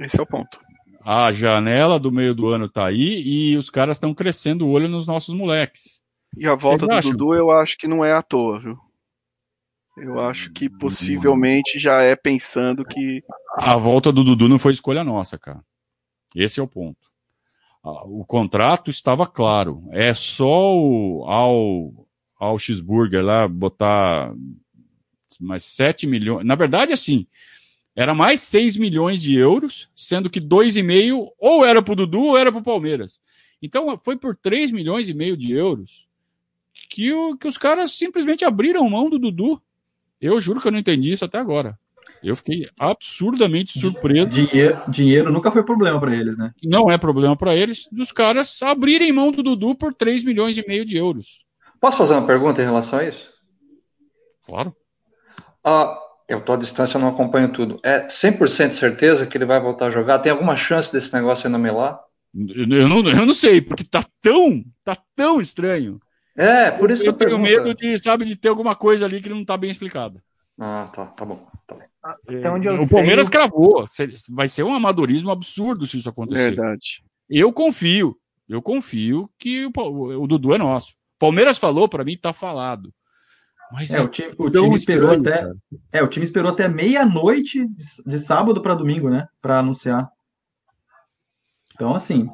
Esse é o ponto. A janela do meio do ano está aí e os caras estão crescendo o olho nos nossos moleques. E a volta do Dudu eu acho que não é à toa, viu? Eu acho que possivelmente já é pensando que. A volta do Dudu não foi escolha nossa, cara. Esse é o ponto. O contrato estava claro. É só o, ao, ao Xburger lá botar mais 7 milhões. Na verdade, assim, era mais 6 milhões de euros, sendo que 2,5 ou era para o Dudu ou era para o Palmeiras. Então foi por 3 milhões e meio de euros que, o, que os caras simplesmente abriram mão do Dudu. Eu juro que eu não entendi isso até agora. Eu fiquei absurdamente surpreso. Dinheiro, dinheiro nunca foi problema para eles, né? Não é problema para eles dos caras abrirem mão do Dudu por 3 milhões e meio de euros. Posso fazer uma pergunta em relação a isso? Claro. Ah, eu estou à distância, não acompanho tudo. É 100% certeza que ele vai voltar a jogar? Tem alguma chance desse negócio ainda melar? Eu não, eu não sei, porque tá tão, tá tão estranho. É, por isso eu, que eu tenho medo de, sabe, de ter alguma coisa ali que não está bem explicada. Ah, tá, tá bom. Tá bom. Até onde eu o sei, Palmeiras eu... cravou. Vai ser um amadorismo absurdo se isso acontecer. Verdade. Eu confio. Eu confio que o, o Dudu é nosso. Palmeiras falou, para mim tá falado. Mas é, o time, o time esperou até, é, o time esperou até meia-noite de, de, sábado para domingo, né, para anunciar. Então, assim,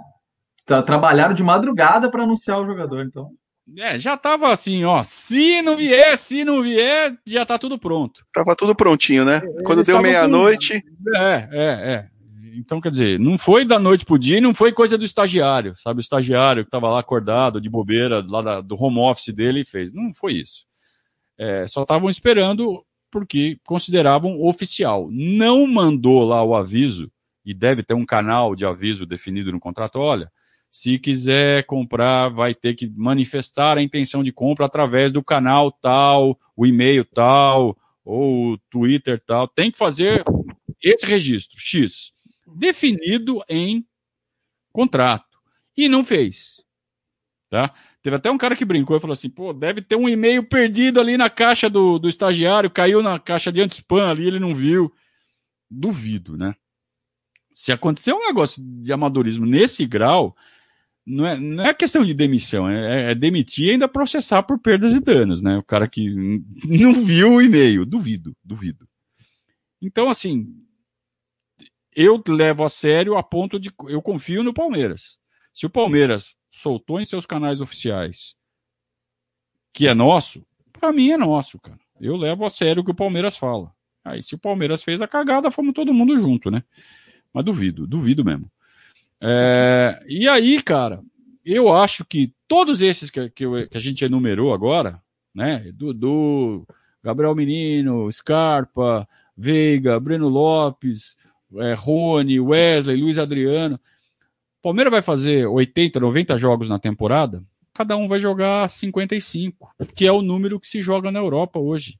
tra trabalharam de madrugada para anunciar o jogador, então. É, já tava assim, ó. Se não vier, se não vier, já tá tudo pronto. Tava tudo prontinho, né? É, Quando deu meia-noite. É, é, é. Então, quer dizer, não foi da noite pro dia, não foi coisa do estagiário, sabe? O estagiário que tava lá acordado, de bobeira, lá da, do home office dele e fez. Não foi isso. É, só estavam esperando porque consideravam oficial. Não mandou lá o aviso, e deve ter um canal de aviso definido no contrato. Olha, se quiser comprar, vai ter que manifestar a intenção de compra através do canal tal, o e-mail tal, ou o Twitter tal. Tem que fazer esse registro, X, definido em contrato. E não fez. Tá? Teve até um cara que brincou e falou assim: pô, deve ter um e-mail perdido ali na caixa do, do estagiário, caiu na caixa de anti-spam ali, ele não viu. Duvido, né? Se acontecer um negócio de amadorismo nesse grau, não é, não é questão de demissão, é, é, demitir e ainda processar por perdas e danos, né? O cara que não viu o e-mail, duvido, duvido. Então, assim, eu levo a sério a ponto de. Eu confio no Palmeiras. Se o Palmeiras soltou em seus canais oficiais que é nosso, para mim é nosso, cara. Eu levo a sério o que o Palmeiras fala. Aí, se o Palmeiras fez a cagada, fomos todo mundo junto, né? Mas duvido, duvido mesmo. É, e aí, cara, eu acho que todos esses que, que, que a gente enumerou agora, né? Dudu, Gabriel Menino, Scarpa, Veiga, Breno Lopes, é, Rony, Wesley, Luiz Adriano. Palmeiras vai fazer 80, 90 jogos na temporada, cada um vai jogar 55, que é o número que se joga na Europa hoje.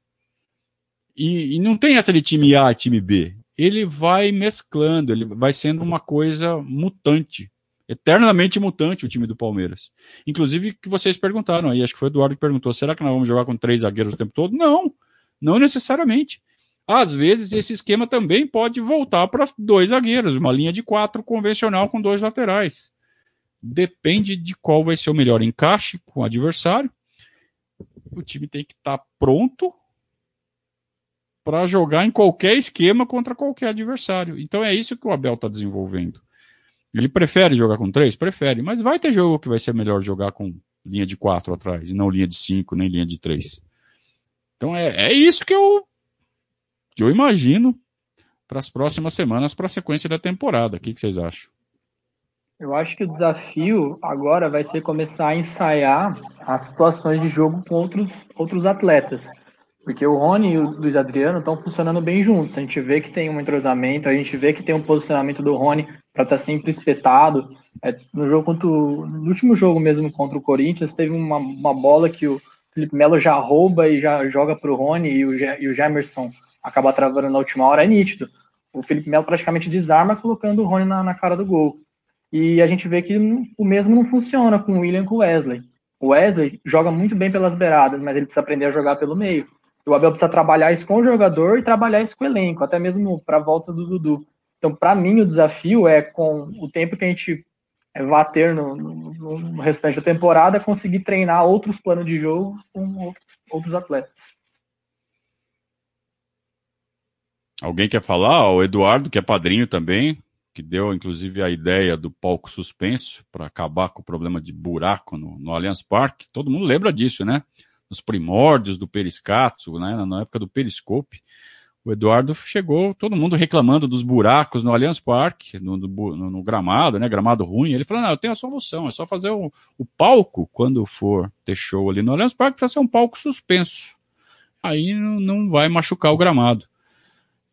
E, e não tem essa de time A e time B ele vai mesclando, ele vai sendo uma coisa mutante, eternamente mutante o time do Palmeiras. Inclusive que vocês perguntaram aí, acho que foi o Eduardo que perguntou, será que nós vamos jogar com três zagueiros o tempo todo? Não, não necessariamente. Às vezes esse esquema também pode voltar para dois zagueiros, uma linha de quatro convencional com dois laterais. Depende de qual vai ser o melhor encaixe com o adversário. O time tem que estar tá pronto para jogar em qualquer esquema contra qualquer adversário. Então é isso que o Abel está desenvolvendo. Ele prefere jogar com três? Prefere, mas vai ter jogo que vai ser melhor jogar com linha de quatro atrás, e não linha de cinco, nem linha de três. Então é, é isso que eu, eu imagino para as próximas semanas, para a sequência da temporada. O que, que vocês acham? Eu acho que o desafio agora vai ser começar a ensaiar as situações de jogo com outros, outros atletas. Porque o Rony e o Luiz Adriano estão funcionando bem juntos. A gente vê que tem um entrosamento, a gente vê que tem um posicionamento do Rony para estar tá sempre espetado. É, no jogo contra o, no último jogo mesmo contra o Corinthians, teve uma, uma bola que o Felipe Melo já rouba e já joga para o Rony e o, e o Gemerson acaba travando na última hora, é nítido. O Felipe Melo praticamente desarma colocando o Rony na, na cara do gol. E a gente vê que o mesmo não funciona com o William com o Wesley. O Wesley joga muito bem pelas beiradas, mas ele precisa aprender a jogar pelo meio. O Abel precisa trabalhar isso com o jogador e trabalhar isso com o elenco, até mesmo para a volta do Dudu. Então, para mim, o desafio é, com o tempo que a gente vai ter no, no, no, restante da temporada, conseguir treinar outros planos de jogo com outros, outros atletas. Alguém quer falar? O Eduardo, que é padrinho também, que deu inclusive a ideia do palco suspenso para acabar com o problema de buraco no, no Allianz Parque. Todo mundo lembra disso, né? Nos primórdios do Periscato, né? na época do Periscope. O Eduardo chegou, todo mundo reclamando dos buracos no Allianz Parque, no, no, no, gramado, né? Gramado ruim. Ele falou: não, eu tenho a solução, é só fazer o, o palco, quando for ter show ali no Allianz Parque, para ser um palco suspenso. Aí não, não vai machucar o gramado.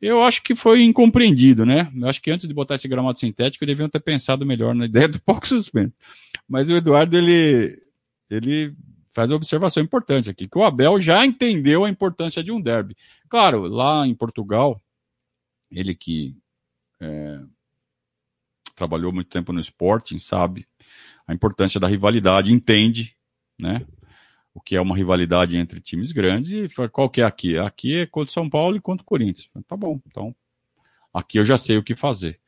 Eu acho que foi incompreendido, né? Eu acho que antes de botar esse gramado sintético, deviam ter pensado melhor na ideia do pouco suspenso. Mas o Eduardo, ele, ele faz uma observação importante aqui, que o Abel já entendeu a importância de um derby. Claro, lá em Portugal, ele que é, trabalhou muito tempo no esporte, sabe a importância da rivalidade, entende, né? O que é uma rivalidade entre times grandes, e qual que é aqui? Aqui é contra o São Paulo e contra o Corinthians. Tá bom, então aqui eu já sei o que fazer.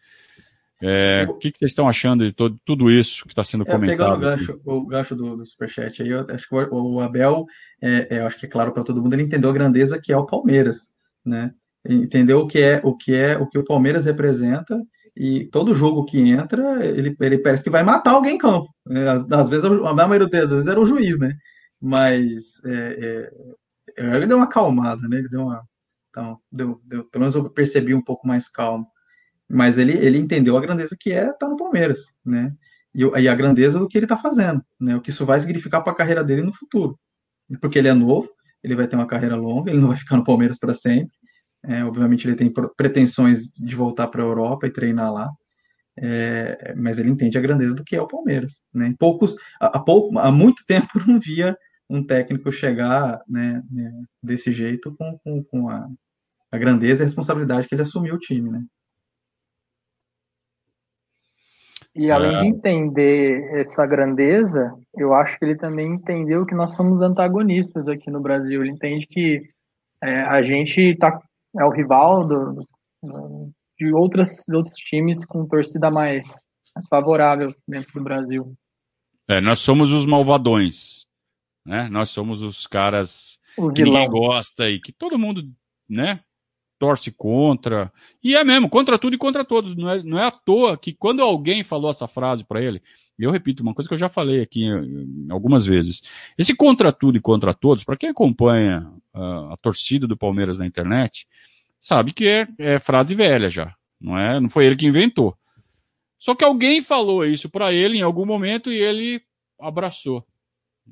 É, o que, que, vocês estão achando de todo, tudo isso que está sendo é, comentado? Pegando o gancho, o gancho do, do Superchat aí, eu acho que o, o Abel, é, é, acho que é claro para todo mundo, ele entendeu a grandeza que é o Palmeiras, né? Entendeu o que é o que é o que o Palmeiras representa e todo jogo que entra, ele, ele parece que vai matar alguém em campo. É, às, às vezes, a maioria das vezes era o juiz, né? Mas é, é, ele deu uma acalmada, né? Ele deu uma. Então, deu, deu, pelo menos eu percebi um pouco mais calmo. Mas ele, ele entendeu a grandeza que é estar tá no Palmeiras, né? E, e, a grandeza do que ele está fazendo, né? O que isso vai significar para a carreira dele no futuro. Porque ele é novo, ele vai ter uma carreira longa, ele não vai ficar no Palmeiras para sempre. É, obviamente ele tem pretensões de voltar para a Europa e treinar lá. É, mas ele entende a grandeza do que é o Palmeiras. Né? Poucos, há, pouco, há muito tempo não via um técnico chegar né, né, desse jeito com, com, com a, a, grandeza e a responsabilidade que ele assumiu o time, né? E além é... de entender essa grandeza, eu acho que ele também entendeu que nós somos antagonistas aqui no Brasil. Ele entende que é, a gente tá, é o rival do, do, de, outras, de outros times com torcida mais, mais favorável dentro do Brasil. É, nós somos os malvadões né? Nós somos os caras que ninguém gosta e que todo mundo, né? Torce contra. E é mesmo, contra tudo e contra todos. Não é, não é à toa que quando alguém falou essa frase para ele, e eu repito, uma coisa que eu já falei aqui eh, algumas vezes. Esse contra tudo e contra todos, para quem acompanha uh, a torcida do Palmeiras na internet, sabe que é, é frase velha já. Não é? Não foi ele que inventou. Só que alguém falou isso para ele em algum momento e ele abraçou.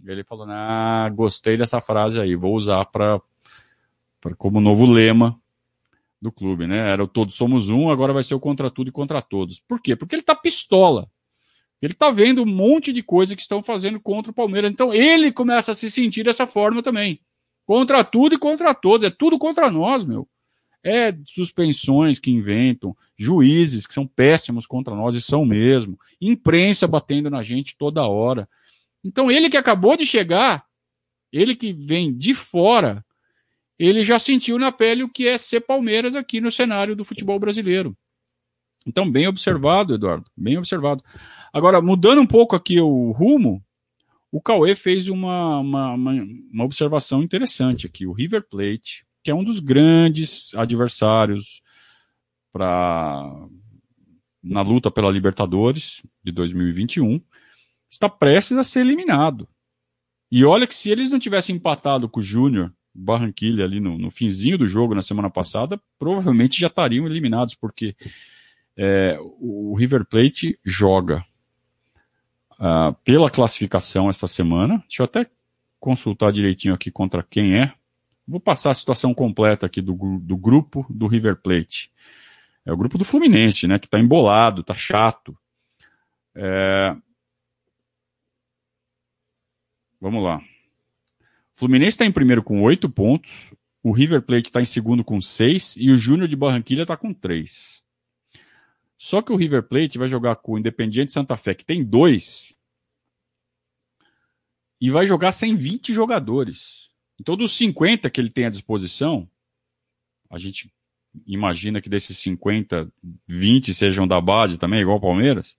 Ele falou: Ah, gostei dessa frase aí, vou usar para como novo lema do clube, né? Era o todos somos um, agora vai ser o contra tudo e contra todos. Por quê? Porque ele tá pistola. Ele tá vendo um monte de coisa que estão fazendo contra o Palmeiras. Então ele começa a se sentir dessa forma também. Contra tudo e contra todos. É tudo contra nós, meu. É suspensões que inventam, juízes que são péssimos contra nós e são mesmo, imprensa batendo na gente toda hora. Então ele que acabou de chegar, ele que vem de fora, ele já sentiu na pele o que é ser Palmeiras aqui no cenário do futebol brasileiro. Então, bem observado, Eduardo, bem observado. Agora, mudando um pouco aqui o rumo, o Cauê fez uma, uma, uma, uma observação interessante aqui. O River Plate, que é um dos grandes adversários para na luta pela Libertadores de 2021, está prestes a ser eliminado. E olha que se eles não tivessem empatado com o Júnior Barranquilha ali no, no finzinho do jogo na semana passada, provavelmente já estariam eliminados, porque é, o River Plate joga, uh, pela classificação esta semana. Deixa eu até consultar direitinho aqui contra quem é. Vou passar a situação completa aqui do, do grupo do River Plate. É o grupo do Fluminense, né? Que tá embolado, tá chato. É... Vamos lá. Fluminense está em primeiro com oito pontos. O River Plate está em segundo com seis. E o Júnior de Barranquilha está com três. Só que o River Plate vai jogar com o Independiente Santa Fé, que tem dois. E vai jogar sem 20 jogadores. Então, dos 50 que ele tem à disposição, a gente imagina que desses 50, 20 sejam da base também, igual o Palmeiras.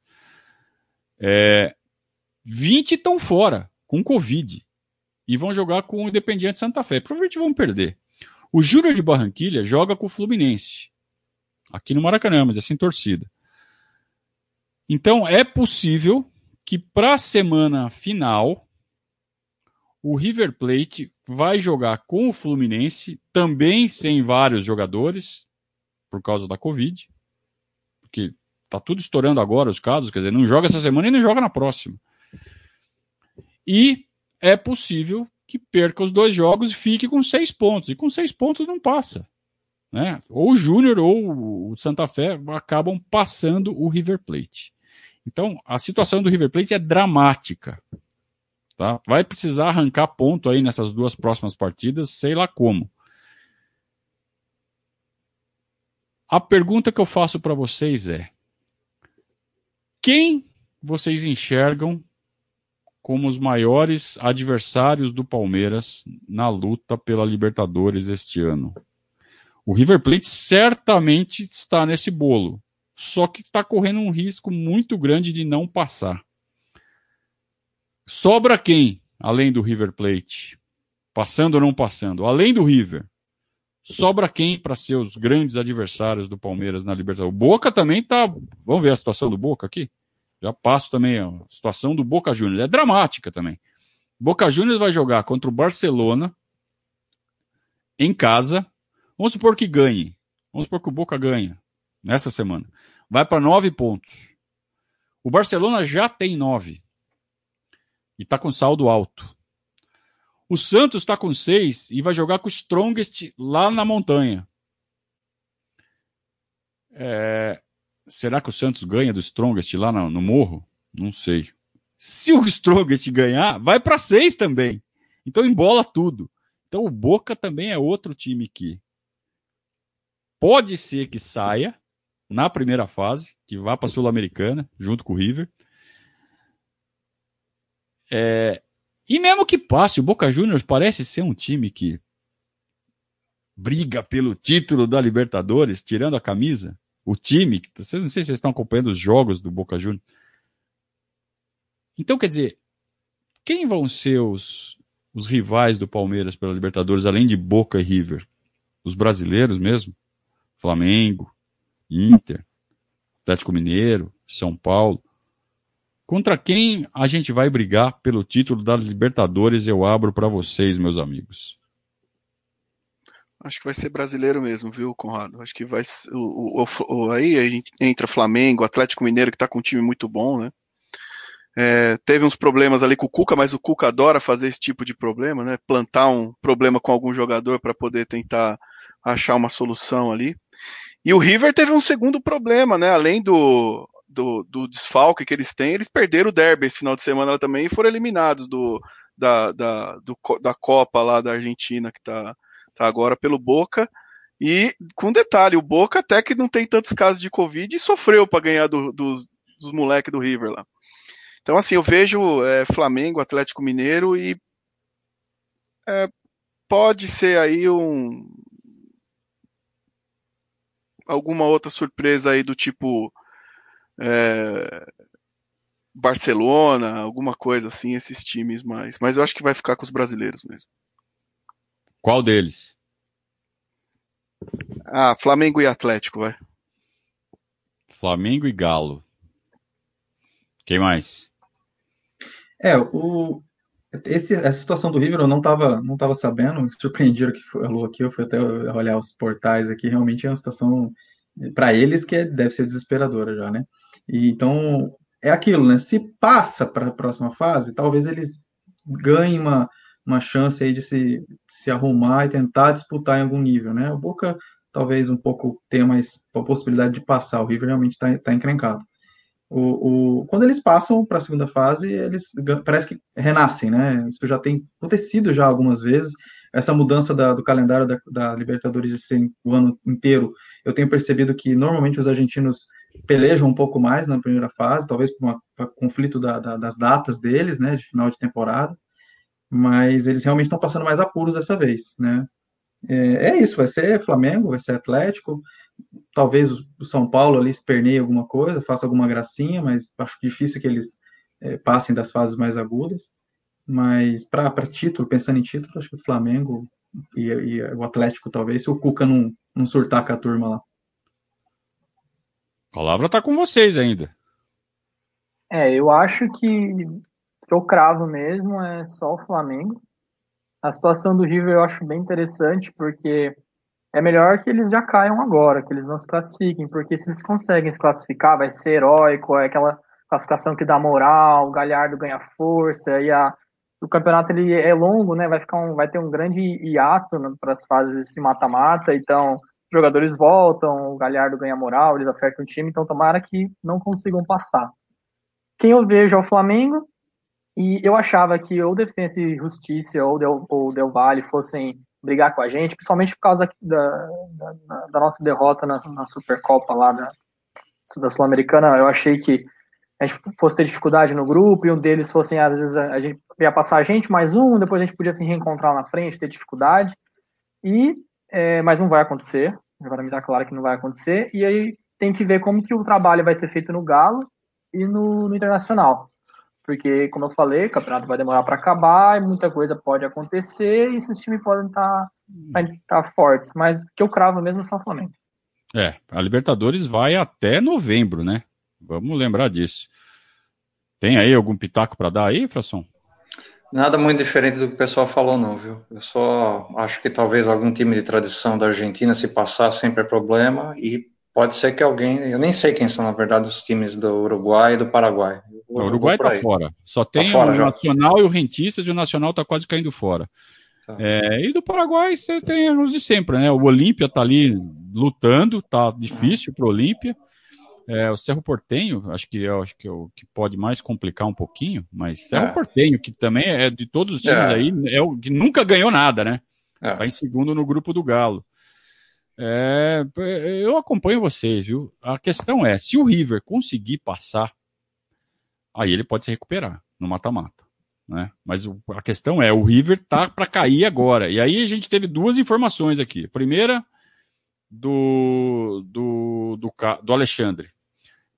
É, 20 estão fora, com Covid. E vão jogar com o Independiente Santa Fé. Provavelmente vão perder. O Júnior de Barranquilha joga com o Fluminense. Aqui no Maracanã, mas é sem torcida. Então é possível que para a semana final o River Plate vai jogar com o Fluminense, também sem vários jogadores, por causa da Covid, porque tá tudo estourando agora os casos, quer dizer, não joga essa semana e nem joga na próxima. E é possível que perca os dois jogos e fique com seis pontos. E com seis pontos não passa. Né? Ou o Júnior ou o Santa Fé acabam passando o River Plate. Então, a situação do River Plate é dramática. Tá? Vai precisar arrancar ponto aí nessas duas próximas partidas, sei lá como. A pergunta que eu faço para vocês é: quem vocês enxergam como os maiores adversários do Palmeiras na luta pela Libertadores este ano? O River Plate certamente está nesse bolo, só que está correndo um risco muito grande de não passar. Sobra quem, além do River Plate? Passando ou não passando? Além do River, sobra quem para ser os grandes adversários do Palmeiras na Libertadores? O Boca também tá. Vamos ver a situação do Boca aqui? Já passo também a situação do Boca Juniors. É dramática também. Boca Juniors vai jogar contra o Barcelona em casa. Vamos supor que ganhe. Vamos supor que o Boca ganha nessa semana. Vai para nove pontos. O Barcelona já tem nove. E está com saldo alto. O Santos está com seis e vai jogar com o Strongest lá na montanha. É... Será que o Santos ganha do Strongest lá no, no morro? Não sei. Se o Strongest ganhar, vai para seis também. Então embola tudo. Então o Boca também é outro time que pode ser que saia na primeira fase, que vá para a Sul-Americana, junto com o River. É, e mesmo que passe, o Boca Juniors parece ser um time que briga pelo título da Libertadores, tirando a camisa. O time, vocês não sei se vocês estão acompanhando os jogos do Boca Juniors. Então, quer dizer, quem vão ser os, os rivais do Palmeiras pela Libertadores, além de Boca e River? Os brasileiros mesmo? Flamengo, Inter, Atlético Mineiro, São Paulo. Contra quem a gente vai brigar pelo título das Libertadores, eu abro para vocês, meus amigos. Acho que vai ser brasileiro mesmo, viu, Conrado? Acho que vai o, o, o, aí a gente entra Flamengo, Atlético Mineiro que está com um time muito bom, né? É, teve uns problemas ali com o Cuca, mas o Cuca adora fazer esse tipo de problema, né? Plantar um problema com algum jogador para poder tentar achar uma solução ali. E o River teve um segundo problema, né? Além do, do, do desfalque que eles têm, eles perderam o derby esse final de semana também e foram eliminados do, da, da, do, da Copa lá da Argentina, que tá, tá agora pelo Boca. E com detalhe, o Boca até que não tem tantos casos de Covid e sofreu para ganhar do, dos, dos moleques do River lá. Então, assim, eu vejo é, Flamengo, Atlético Mineiro e é, pode ser aí um, alguma outra surpresa aí do tipo é, Barcelona, alguma coisa assim, esses times mais. Mas eu acho que vai ficar com os brasileiros mesmo. Qual deles? Ah, Flamengo e Atlético, vai. Flamengo e Galo. Quem mais? É, o, esse, essa situação do River eu não estava não tava sabendo, surpreendido que falou aqui, eu fui até olhar os portais aqui, realmente é uma situação para eles que deve ser desesperadora já, né? E, então, é aquilo, né? Se passa para a próxima fase, talvez eles ganhem uma, uma chance aí de se, se arrumar e tentar disputar em algum nível, né? O Boca talvez um pouco tenha mais a possibilidade de passar, o River realmente está tá encrencado. O, o, quando eles passam para a segunda fase, eles parece que renascem, né? Isso já tem acontecido já algumas vezes. Essa mudança da, do calendário da, da Libertadores de ser o ano inteiro, eu tenho percebido que normalmente os argentinos pelejam um pouco mais na primeira fase, talvez por um conflito da, da, das datas deles, né, de final de temporada, mas eles realmente estão passando mais apuros dessa vez, né? É, é isso, vai ser Flamengo, vai ser Atlético, talvez o São Paulo ali esperneie alguma coisa, faça alguma gracinha, mas acho difícil que eles é, passem das fases mais agudas. Mas para título, pensando em título, acho que o Flamengo e, e, o Atlético talvez, se o Cuca não, não surtar com a turma lá. A palavra está com vocês ainda. É, eu acho que, que eu cravo mesmo é só o Flamengo. A situação do River eu acho bem interessante, porque é melhor que eles já caiam agora, que eles não se classifiquem, porque se eles conseguem se classificar, vai ser heróico, é aquela classificação que dá moral, o Galhardo ganha força, e a, o campeonato ele é longo, né? Vai ficar um, vai ter um grande hiato né, para as fases de mata-mata, então jogadores voltam, o Galhardo ganha moral, eles acertam o time, então tomara que não consigam passar. Quem eu vejo é o Flamengo, e eu achava que ou Defensa e Justiça ou Del, ou Del Valle fossem brigar com a gente, principalmente por causa da, da, da nossa derrota na, na, Supercopa lá da, da Sul-Americana. Eu achei que a gente fosse ter dificuldade no grupo e um deles fossem, às vezes, a, a gente ia passar a gente mais um, depois a gente podia se reencontrar na frente, ter dificuldade. E, é, mas não vai acontecer. Agora me dá claro que não vai acontecer. E aí tem que ver como que o trabalho vai ser feito no Galo e no, no Internacional porque, como eu falei, o campeonato vai demorar para acabar e muita coisa pode acontecer e esses times podem estar tá, tá, tá fortes, mas que eu cravo mesmo é só o Flamengo. É, a Libertadores vai até novembro, né? Vamos lembrar disso. Tem aí algum pitaco para dar aí, Frasson? Nada muito diferente do que o pessoal falou, não, viu? Eu só acho que talvez algum time de tradição da Argentina, se passar, sempre é problema. E Pode ser que alguém, eu nem sei quem são, na verdade, os times do Uruguai e do Paraguai. O Uruguai está fora. Só tá tem tá fora, o já. Nacional e o Rentistas, e o Nacional está quase caindo fora. Tá. É, e do Paraguai você tem os de sempre, né? O Olímpia está ali lutando, tá difícil para o Olímpia. É, o Cerro Portenho, acho que, eu, acho que é o que pode mais complicar um pouquinho, mas Cerro é. Portenho, que também é de todos os times é. aí, é o que nunca ganhou nada, né? Está é. em segundo no grupo do Galo. É, eu acompanho vocês, viu? A questão é, se o River conseguir passar, aí ele pode se recuperar no mata-mata. Né? Mas o, a questão é, o River tá para cair agora. E aí a gente teve duas informações aqui. A primeira do, do, do, do Alexandre.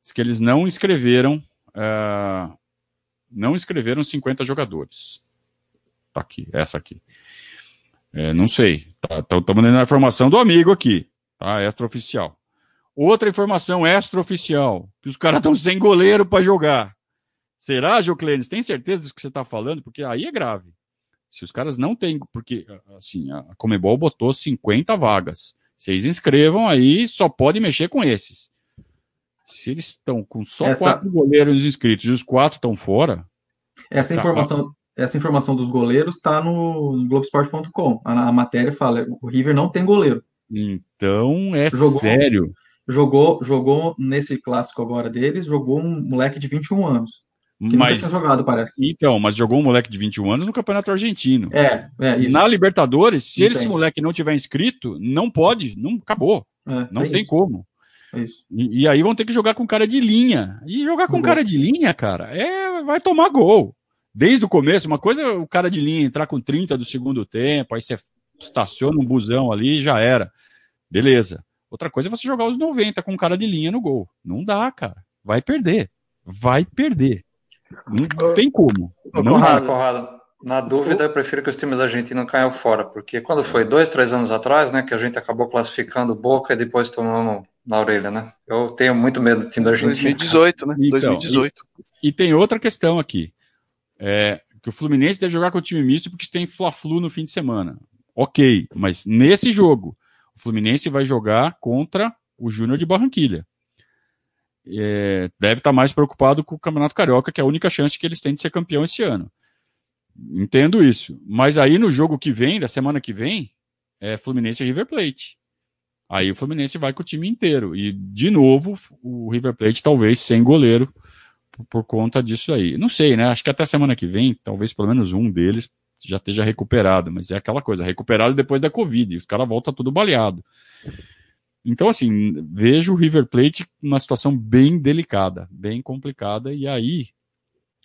Diz que eles não inscreveram uh, não inscreveram 50 jogadores. Tá aqui, essa aqui. É, não sei. Estamos tá, mandando a informação do amigo aqui, tá? Extraoficial. Outra informação extraoficial, que os caras estão sem goleiro para jogar. Será, Joclênis? Tem certeza do que você está falando? Porque aí é grave. Se os caras não têm, porque assim, a Comebol botou 50 vagas. Vocês inscrevam aí, só pode mexer com esses. Se eles estão com só Essa... quatro goleiros inscritos e os quatro estão fora. Essa informação, essa informação dos goleiros está no Globoesporte.com. A, a, matéria fala: o River não tem goleiro. Então é jogou, sério. Jogou, jogou nesse clássico agora deles, jogou um moleque de 21 anos. Que mas, nunca jogado, parece. Então, mas jogou um moleque de 21 anos no Campeonato Argentino. É, é isso. Na Libertadores, se Entendi. esse moleque não tiver inscrito, não pode, não acabou. É, não é tem isso. como. É e, e, aí vão ter que jogar com cara de linha. E jogar com cara de linha, cara, é vai tomar gol desde o começo. Uma coisa é o cara de linha entrar com 30 do segundo tempo, aí você estaciona um busão ali e já era. Beleza. Outra coisa é você jogar os 90 com cara de linha no gol. Não dá, cara. Vai perder. Vai perder. Não tem como. Não Conrado, Conrado, na dúvida, eu prefiro que os times argentinos caiam fora, porque quando foi dois, três anos atrás, né, que a gente acabou classificando Boca e depois tomando na orelha, né? Eu tenho muito medo do time da Argentina. 2018, né? Então, 2018. E, e tem outra questão aqui é, que o Fluminense deve jogar com o time misto porque tem Fla-Flu no fim de semana. Ok, mas nesse jogo, o Fluminense vai jogar contra o Júnior de Barranquilha. É, deve estar tá mais preocupado com o Campeonato Carioca, que é a única chance que eles têm de ser campeão esse ano. Entendo isso. Mas aí no jogo que vem, da semana que vem, é Fluminense e River Plate. Aí o Fluminense vai com o time inteiro. E, de novo, o River Plate talvez sem goleiro por, conta disso aí. Não sei, né? Acho que até semana que vem, talvez pelo menos um deles já esteja recuperado. Mas é aquela coisa, recuperado depois da Covid. Os caras voltam tudo baleado. Então, assim, vejo o River Plate numa situação bem delicada, bem complicada. E aí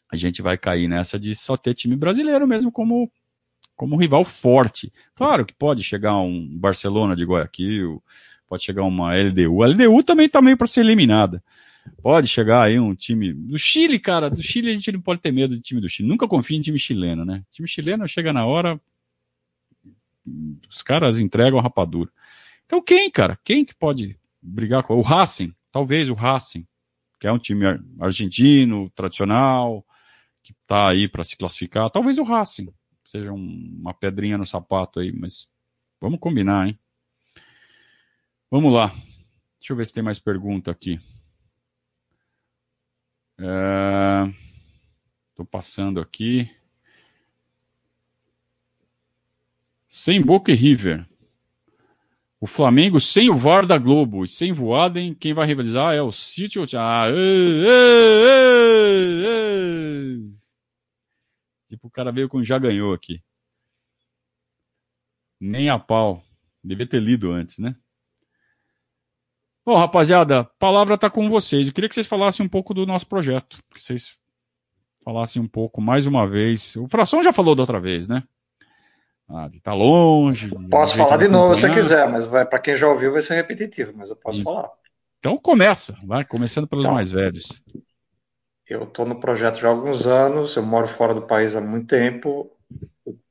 a gente vai cair nessa de só ter time brasileiro mesmo como como rival forte. Claro que pode chegar um Barcelona de Guayaquil, pode chegar uma LDU. A LDU também tá meio para ser eliminada. Pode chegar aí um time do Chile, cara. Do Chile a gente não pode ter medo de time do Chile. Nunca confia em time chileno, né? time chileno chega na hora, os caras entregam a rapadura. Então quem, cara? Quem que pode brigar com o Racing? Talvez o Racing, que é um time argentino, tradicional, que tá aí para se classificar. Talvez o Racing seja um, uma pedrinha no sapato aí, mas vamos combinar, hein? Vamos lá. Deixa eu ver se tem mais pergunta aqui. Estou é... passando aqui. Sem Boca e River. O Flamengo sem o VAR da Globo e sem Voaden, quem vai rivalizar é o City. Ah, ei, ei, ei, Tipo, o cara veio com já ganhou aqui. Nem a pau. Devia ter lido antes, né? Bom, rapaziada, a palavra está com vocês. Eu queria que vocês falassem um pouco do nosso projeto. Que vocês falassem um pouco mais uma vez. O Fração já falou da outra vez, né? Ah, de tá longe. Posso falar de novo se quiser, mas para quem já ouviu vai ser repetitivo, mas eu posso Sim. falar. Então começa, vai, começando pelos então, mais velhos. Eu estou no projeto já há alguns anos, eu moro fora do país há muito tempo.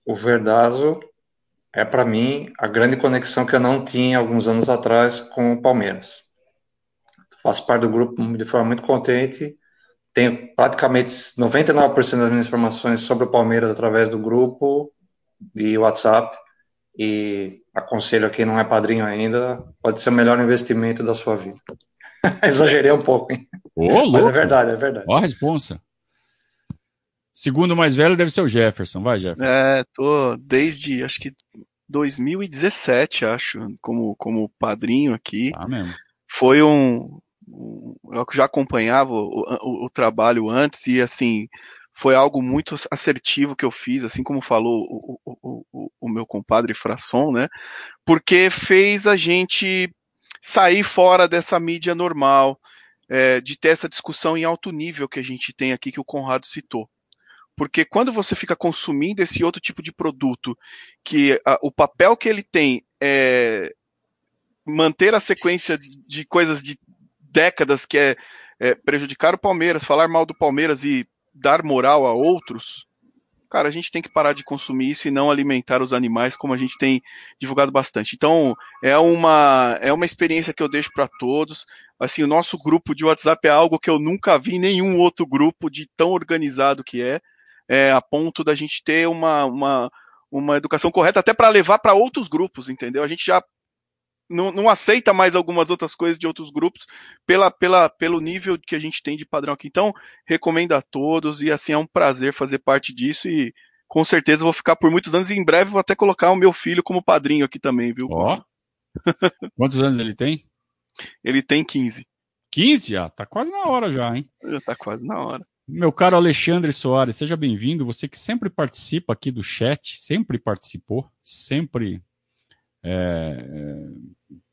O Verdazo é, para mim, a grande conexão que eu não tinha alguns anos atrás com o Palmeiras. Faço parte do grupo de forma muito contente. Tenho praticamente 99% das minhas informações sobre o Palmeiras através do grupo de WhatsApp. E aconselho a quem não é padrinho ainda, pode ser o melhor investimento da sua vida. Exagerei um pouco, hein? Ô, Mas é verdade, é verdade. Ó a responsa. Segundo mais velho deve ser o Jefferson. Vai, Jefferson. É, tô desde, acho que 2017, acho, como, como padrinho aqui. Ah, mesmo. Foi um, um eu já acompanhava o, o, o, trabalho antes e, assim, foi algo muito assertivo que eu fiz, assim como falou o, o, o meu compadre Frasson, né? Porque fez a gente sair fora dessa mídia normal, é, de ter essa discussão em alto nível que a gente tem aqui, que o Conrado citou. Porque quando você fica consumindo esse outro tipo de produto, que a, o papel que ele tem é manter a sequência de, de coisas de décadas, que é, é prejudicar o Palmeiras, falar mal do Palmeiras e dar moral a outros, cara, a gente tem que parar de consumir isso e não alimentar os animais como a gente tem divulgado bastante. Então, é uma, é uma experiência que eu deixo para todos. Assim, o nosso grupo de WhatsApp é algo que eu nunca vi em nenhum outro grupo de tão organizado que é, é a ponto da gente ter uma, uma, uma educação correta até para levar para outros grupos, entendeu? A gente já não, não, aceita mais algumas outras coisas de outros grupos pela, pela, pelo nível que a gente tem de padrão aqui. Então, recomendo a todos e assim é um prazer fazer parte disso e com certeza vou ficar por muitos anos e em breve vou até colocar o meu filho como padrinho aqui também, viu? Ó. Oh. Quantos anos ele tem? Ele tem 15. 15? Ah, tá quase na hora já, hein? Já tá quase na hora. Meu caro Alexandre Soares, seja bem-vindo. Você que sempre participa aqui do chat, sempre participou, sempre é,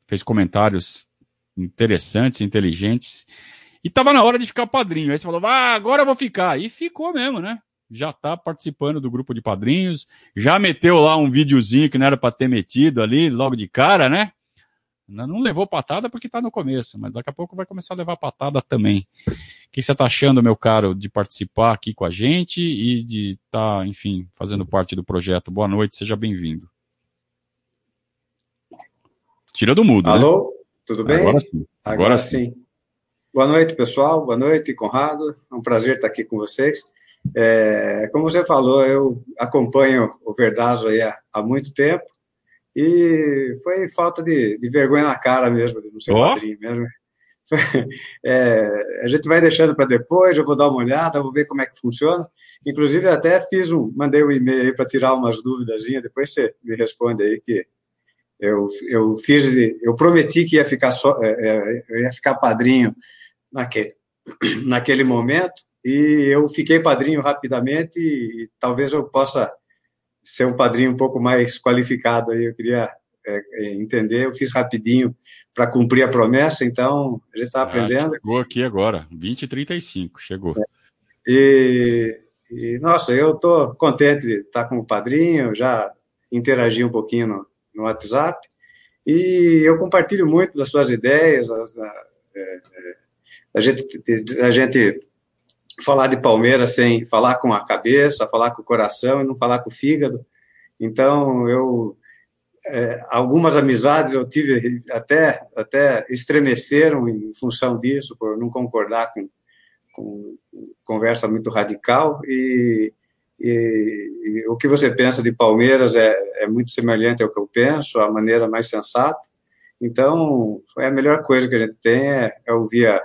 fez comentários interessantes, inteligentes. E tava na hora de ficar padrinho. Aí você falou, ah, agora eu vou ficar. E ficou mesmo, né? Já tá participando do grupo de padrinhos. Já meteu lá um videozinho que não era para ter metido ali, logo de cara, né? Não levou patada porque tá no começo, mas daqui a pouco vai começar a levar patada também. O que você tá achando, meu caro, de participar aqui com a gente e de estar, tá, enfim, fazendo parte do projeto? Boa noite, seja bem-vindo. Tira do mudo. Né? Alô, né? tudo bem? Agora sim. Agora, Agora sim. sim. Boa noite, pessoal. Boa noite, Conrado. É um prazer estar aqui com vocês. É, como você falou, eu acompanho o Verdazo aí há, há muito tempo e foi falta de, de, vergonha na cara mesmo, de não ser oh. padrinho mesmo. é, a gente vai deixando para depois, eu vou dar uma olhada, vou ver como é que funciona. Inclusive, até fiz um, mandei um e-mail para tirar umas dúvidas, depois você me responde aí que eu, eu fiz, eu prometi que ia ficar só, é, é, eu ia ficar padrinho naquele, naquele momento, e eu fiquei padrinho rapidamente, e, e talvez eu possa ser um padrinho um pouco mais qualificado aí, eu queria é, é entender, eu fiz rapidinho para cumprir a promessa, então a gente está aprendendo. chegou aqui agora, 20 e 35, chegou. É. E, e, nossa, eu estou contente de estar tá como padrinho, já interagi um pouquinho no, no WhatsApp, e eu compartilho muito das suas ideias, a, a, é, a, gente, a gente falar de Palmeiras sem falar com a cabeça, falar com o coração e não falar com o fígado. Então, eu é, algumas amizades eu tive até até estremeceram em função disso por não concordar com, com conversa muito radical e, e, e, o que você pensa de Palmeiras é, é muito semelhante ao que eu penso a maneira mais sensata então é a melhor coisa que a gente tem é, é ouvir a,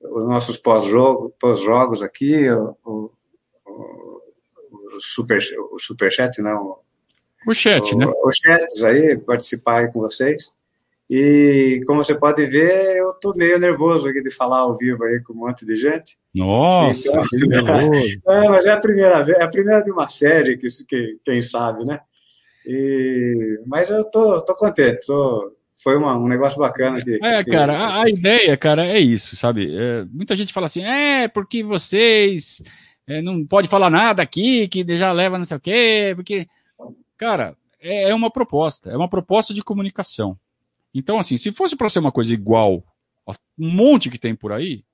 os nossos pós-jogos pós -jogos aqui o, o, o, super o superchat não o chat, o, né? Os chats aí, participar aí com vocês. E como você pode ver, eu tô meio nervoso aqui de falar ao vivo aí com um monte de gente. Nossa, então, que é, mas é a primeira vez, é a primeira de uma série que, que quem sabe, né? E, mas eu tô, tô contente, tô, foi uma, um negócio bacana. Que, é, que, cara, a, a, ideia, cara, é isso, sabe? É, muita gente fala assim, é, porque vocês é, não pode falar nada aqui, que já leva não sei o quê, porque Cara, é, é uma proposta, é uma proposta de comunicação. Então, assim, se fosse para ser uma coisa igual a um monte que tem por aí,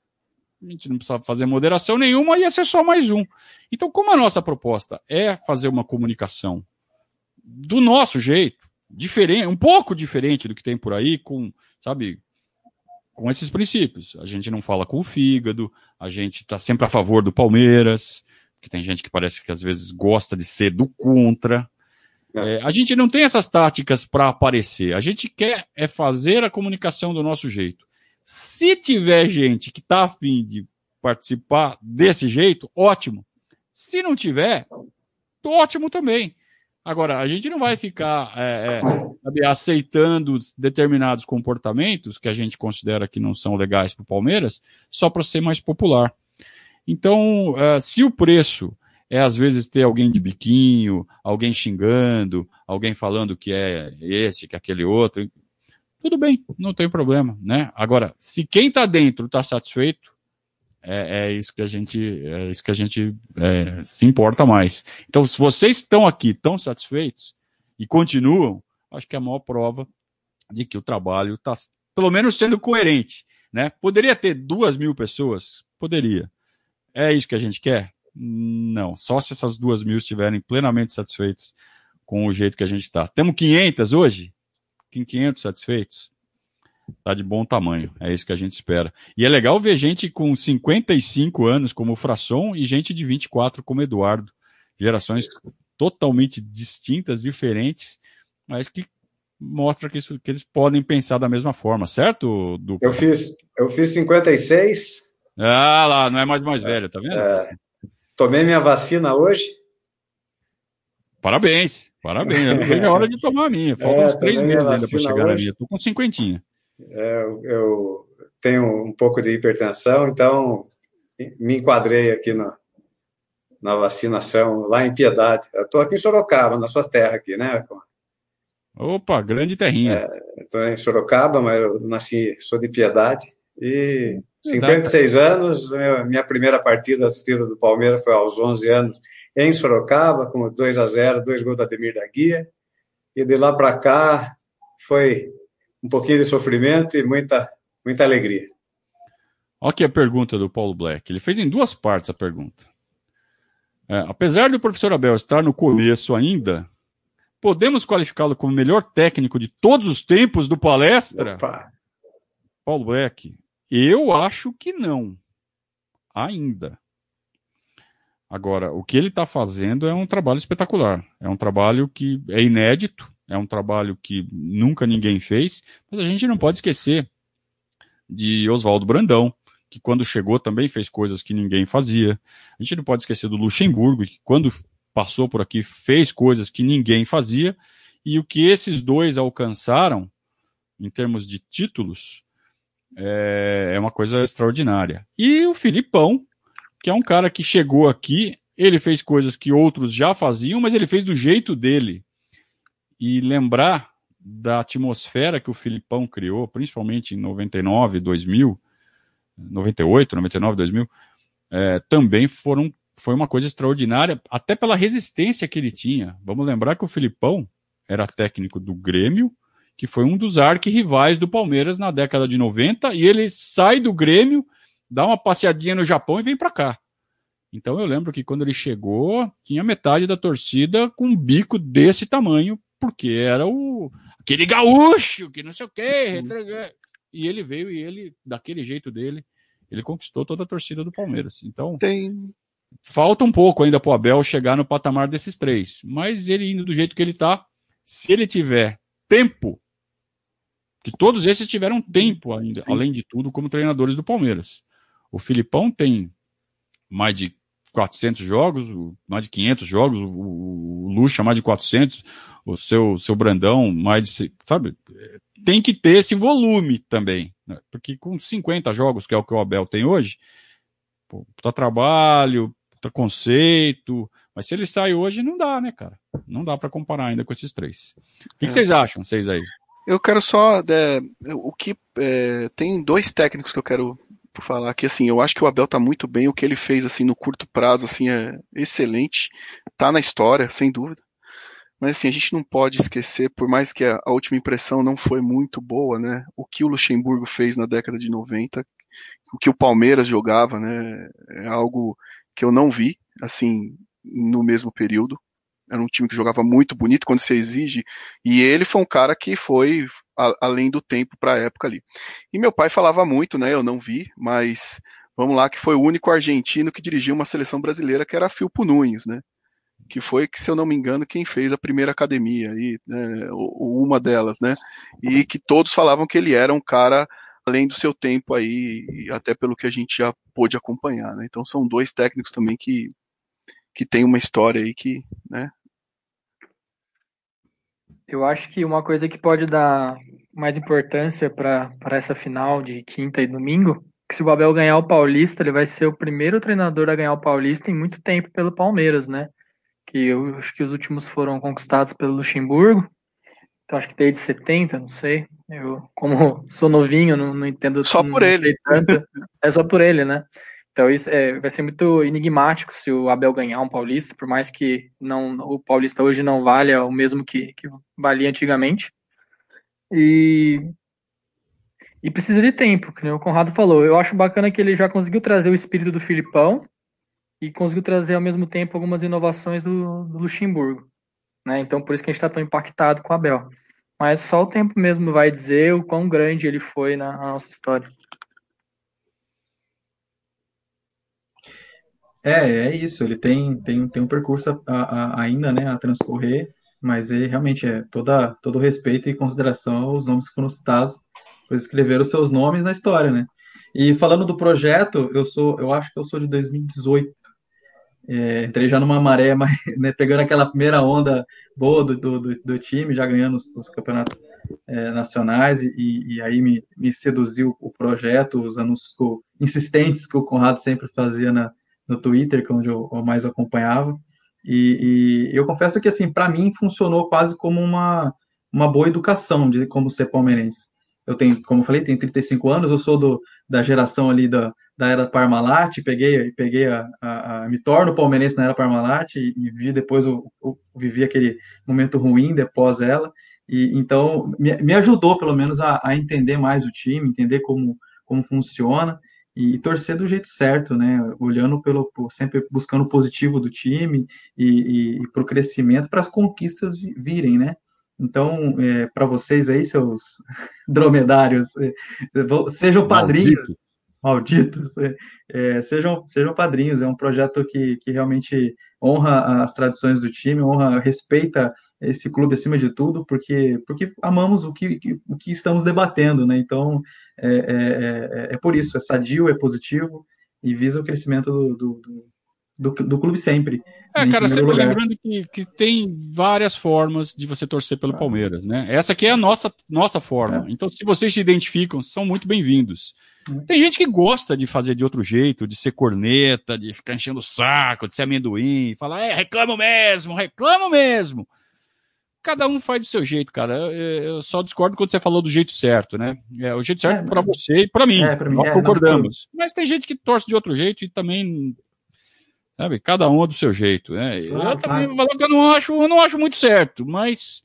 a gente não precisava fazer moderação nenhuma, ia ser só mais um. Então, como a nossa proposta é fazer uma comunicação do nosso jeito, diferente, um pouco diferente do que tem por aí, com, sabe, com esses princípios. A gente não fala com o fígado, a gente está sempre a favor do Palmeiras, que tem gente que parece que às vezes gosta de ser do contra. É. é, a gente não tem essas táticas para aparecer. A gente quer é fazer a comunicação do nosso jeito. Se tiver gente que está afim de participar desse jeito, ótimo. Se não tiver, ótimo também. Agora, a gente não vai ficar é, é, aceitando determinados comportamentos que a gente considera que não são legais para o Palmeiras só para ser mais popular. Então, uh, se o preço é às vezes ter alguém de biquinho, alguém xingando, alguém falando que é esse, que é aquele outro. Tudo bem, não tem problema, né? Agora, se quem está dentro está satisfeito, é, é, isso que a gente, é isso que a gente é, se importa mais. Então, se vocês estão aqui tão satisfeitos e continuam, acho que é a maior prova de que o trabalho está, pelo menos, sendo coerente. Né? Poderia ter duas mil pessoas? Poderia. É isso que a gente quer? Não, só se essas duas mil estiverem plenamente satisfeitas com o jeito que a gente está. Temos 500 hoje? Tem 500 satisfeitos? Tá de bom tamanho, é isso que a gente espera. E é legal ver gente com 55 anos como o Frasson e gente de 24 como Eduardo. Gerações totalmente distintas, diferentes, mas que mostra que, isso, que eles podem pensar da mesma forma, certo? Do... Eu fiz, eu fiz 56. Ah lá, não é mais mais velho, tá vendo? É, Tomei minha vacina hoje. Parabéns, parabéns. Eu não vejo a hora de tomar a minha. Faltam é, uns três meses ainda para chegar hoje. na minha. Estou com cinquentinha. É, eu tenho um pouco de hipertensão, então me enquadrei aqui na, na vacinação, lá em Piedade. Eu estou aqui em Sorocaba, na sua terra aqui, né? Opa, grande terrinha. Estou é, em Sorocaba, mas eu nasci, sou de Piedade. E 56 anos, minha primeira partida assistida do Palmeiras foi aos 11 anos em Sorocaba, com 2 a 0 dois gols do Ademir da Guia. E de lá para cá foi um pouquinho de sofrimento e muita, muita alegria. Olha aqui a pergunta do Paulo Black. Ele fez em duas partes a pergunta. É, apesar do professor Abel estar no começo ainda, podemos qualificá-lo como o melhor técnico de todos os tempos do palestra? Opa. Paulo Black, eu acho que não. Ainda. Agora, o que ele está fazendo é um trabalho espetacular. É um trabalho que é inédito, é um trabalho que nunca ninguém fez, mas a gente não pode esquecer de Oswaldo Brandão, que quando chegou também fez coisas que ninguém fazia. A gente não pode esquecer do Luxemburgo, que quando passou por aqui fez coisas que ninguém fazia, e o que esses dois alcançaram, em termos de títulos, é, é uma coisa extraordinária. E o Filipão, que é um cara que chegou aqui, ele fez coisas que outros já faziam, mas ele fez do jeito dele. E lembrar da atmosfera que o Filipão criou, principalmente em 99, 2000, 98, 99, 2000, é, também foram, foi uma coisa extraordinária, até pela resistência que ele tinha. Vamos lembrar que o Filipão era técnico do Grêmio, que foi um dos arquirrivais do Palmeiras na década de 90, e ele sai do Grêmio, dá uma passeadinha no Japão e vem para cá. Então eu lembro que quando ele chegou, tinha metade da torcida com um bico desse tamanho, porque era o aquele gaúcho que não sei o quê. E ele veio e ele, daquele jeito dele, ele conquistou toda a torcida do Palmeiras. Então, Tem... falta um pouco ainda para o Abel chegar no patamar desses três. Mas ele indo do jeito que ele está, se ele tiver tempo que todos esses tiveram tempo ainda, Sim. além de tudo, como treinadores do Palmeiras. O Filipão tem mais de 400 jogos, mais de 500 jogos, o, Lucha mais de 400, o seu, seu Brandão mais de, sabe? Tem que ter esse volume também, né? porque com 50 jogos, que é o que o Abel tem hoje, pô, tá trabalho, tá conceito, mas se ele sai hoje, não dá, né, cara? Não dá para comparar ainda com esses três. O que, é. que vocês acham, vocês aí? Eu quero só. É, o que é, tem dois técnicos que eu quero falar que assim, eu acho que o Abel tá muito bem, o que ele fez assim no curto prazo assim é excelente, tá na história, sem dúvida. Mas assim, a gente não pode esquecer, por mais que a, a última impressão não foi muito boa, né? O que o Luxemburgo fez na década de 90, o que o Palmeiras jogava, né? É algo que eu não vi, assim, no mesmo período. Era um time que jogava muito bonito quando se exige. E ele foi um cara que foi a, além do tempo para a época ali. E meu pai falava muito, né? Eu não vi, mas vamos lá, que foi o único argentino que dirigiu uma seleção brasileira, que era Filpo Nunes, né? Que foi, se eu não me engano, quem fez a primeira academia, aí, né, uma delas, né? E que todos falavam que ele era um cara além do seu tempo aí, até pelo que a gente já pôde acompanhar, né? Então são dois técnicos também que, que tem uma história aí que, né, eu acho que uma coisa que pode dar mais importância para essa final de quinta e domingo, que se o Abel ganhar o Paulista, ele vai ser o primeiro treinador a ganhar o Paulista em muito tempo pelo Palmeiras, né? Que eu acho que os últimos foram conquistados pelo Luxemburgo. Então acho que desde 70, não sei. Eu, como sou novinho, não, não entendo. Só por ele. Tanto. É só por ele, né? Então isso é, vai ser muito enigmático se o Abel ganhar um Paulista, por mais que não o Paulista hoje não valha o mesmo que, que valia antigamente. E, e precisa de tempo, que o Conrado falou. Eu acho bacana que ele já conseguiu trazer o espírito do Filipão e conseguiu trazer ao mesmo tempo algumas inovações do, do Luxemburgo. Né? Então por isso que a gente está tão impactado com o Abel. Mas só o tempo mesmo vai dizer o quão grande ele foi na, na nossa história. É, é isso. Ele tem, tem, tem um percurso a, a, ainda, né, a transcorrer, mas ele realmente é toda, todo respeito e consideração aos nomes que foram citados, pois escreveram seus nomes na história, né? E falando do projeto, eu sou, eu acho que eu sou de 2018. É, entrei já numa maré, mas, né, pegando aquela primeira onda boa do, do, do time, já ganhando os, os campeonatos é, nacionais, e, e, aí me, me seduziu o projeto, os anúncios insistentes que o Conrado sempre fazia na, no Twitter, que é onde eu, mais acompanhava. E, e, eu confesso que, assim, para mim funcionou quase como uma, uma boa educação de como ser palmeirense. Eu tenho, como eu falei, tenho 35 anos, eu sou do, da geração ali da, da era Parmalat, peguei, peguei a, a, a, me torno palmeirense na era Parmalat e, e vi depois eu, eu, vivi aquele momento ruim depois ela. E então me, me ajudou pelo menos a, a entender mais o time, entender como como funciona e, torcer do jeito certo, né? Olhando pelo sempre buscando o positivo do time e, e, e para o crescimento, para as conquistas virem, né? Então, é, para vocês aí, seus dromedários, é, sejam padrinhos, malditos, é, é, sejam, sejam padrinhos. É um projeto que, que realmente honra as tradições do time, honra, respeita esse clube acima de tudo, porque, porque amamos o que, o que estamos debatendo, né? Então, é, é, é, é por isso, é sadio, é positivo e visa o crescimento do, do, do, do, do clube sempre. É, cara, sempre lugar. lembrando que, que tem várias formas de você torcer pelo ah. Palmeiras, né? Essa aqui é a nossa, nossa forma. É. Então, se vocês se identificam, são muito bem-vindos. É. Tem gente que gosta de fazer de outro jeito, de ser corneta, de ficar enchendo o saco, de ser amendoim, falar, é, reclamo mesmo, reclamo mesmo. Cada um faz do seu jeito, cara. Eu só discordo quando você falou do jeito certo, né? É o jeito certo é, para você e para mim. É, mim. Nós é, concordamos. Não, Mas tem gente que torce de outro jeito e também Sabe? Cada um é do seu jeito. Né? Claro, eu também claro. eu não acho, eu não acho muito certo, mas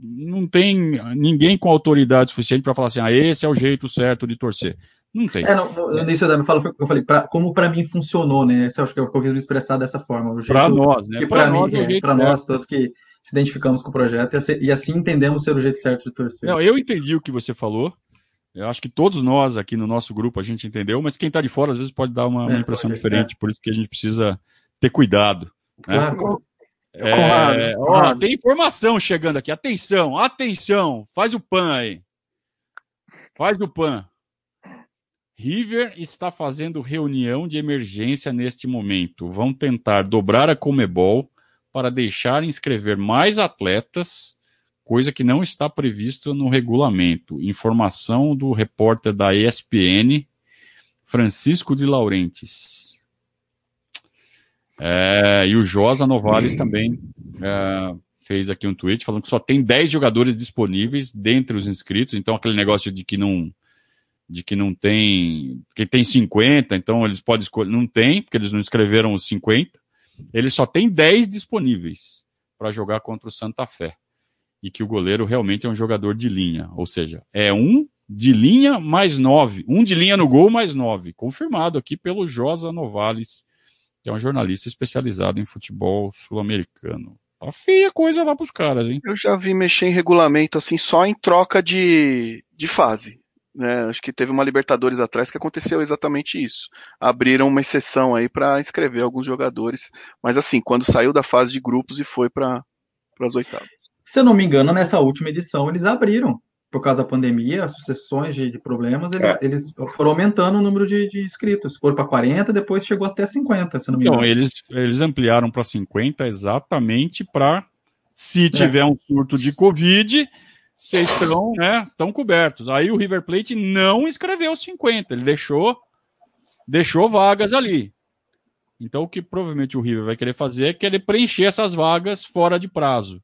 não tem ninguém com autoridade suficiente para falar assim, ah, esse é o jeito certo de torcer. Não tem. É, no, no início da fala, eu falei, pra, como para mim funcionou, né? Esse acho que eu, eu quis me expressar dessa forma. Para nós, né? Para nós, é, para nós todos que se identificamos com o projeto e assim, e assim entendemos ser o jeito certo de torcer. Não, eu entendi o que você falou. Eu acho que todos nós aqui no nosso grupo a gente entendeu, mas quem está de fora às vezes pode dar uma, uma é, impressão diferente, é. por isso que a gente precisa ter cuidado. Né? Claro. É, ó, tem informação chegando aqui. Atenção, atenção. Faz o pan aí. Faz o pan. River está fazendo reunião de emergência neste momento. Vão tentar dobrar a Comebol para deixar inscrever mais atletas coisa que não está previsto no regulamento. Informação do repórter da ESPN, Francisco de Laurentiis. É, e o Josa Novales também é, fez aqui um tweet falando que só tem 10 jogadores disponíveis dentre os inscritos, então aquele negócio de que não de que não tem, que tem 50, então eles podem escolher, não tem, porque eles não escreveram os 50. Eles só tem 10 disponíveis para jogar contra o Santa Fé e que o goleiro realmente é um jogador de linha. Ou seja, é um de linha mais nove. Um de linha no gol mais nove. Confirmado aqui pelo Josa Novales, que é um jornalista especializado em futebol sul-americano. Tá feia coisa lá pros caras, hein? Eu já vi mexer em regulamento assim só em troca de, de fase. Né? Acho que teve uma Libertadores atrás que aconteceu exatamente isso. Abriram uma exceção aí para inscrever alguns jogadores, mas assim, quando saiu da fase de grupos e foi para as oitavas. Se eu não me engano, nessa última edição eles abriram, por causa da pandemia, as sucessões de, de problemas, eles, é. eles, foram aumentando o número de, de inscritos. Foram para 40, depois chegou até 50, se não me engano. Então, eles, eles ampliaram para 50 exatamente para, se é. tiver é. um surto de Covid, vocês estão, né, estão cobertos. Aí o River Plate não escreveu 50, ele deixou, deixou vagas ali. Então, o que provavelmente o River vai querer fazer é querer preencher essas vagas fora de prazo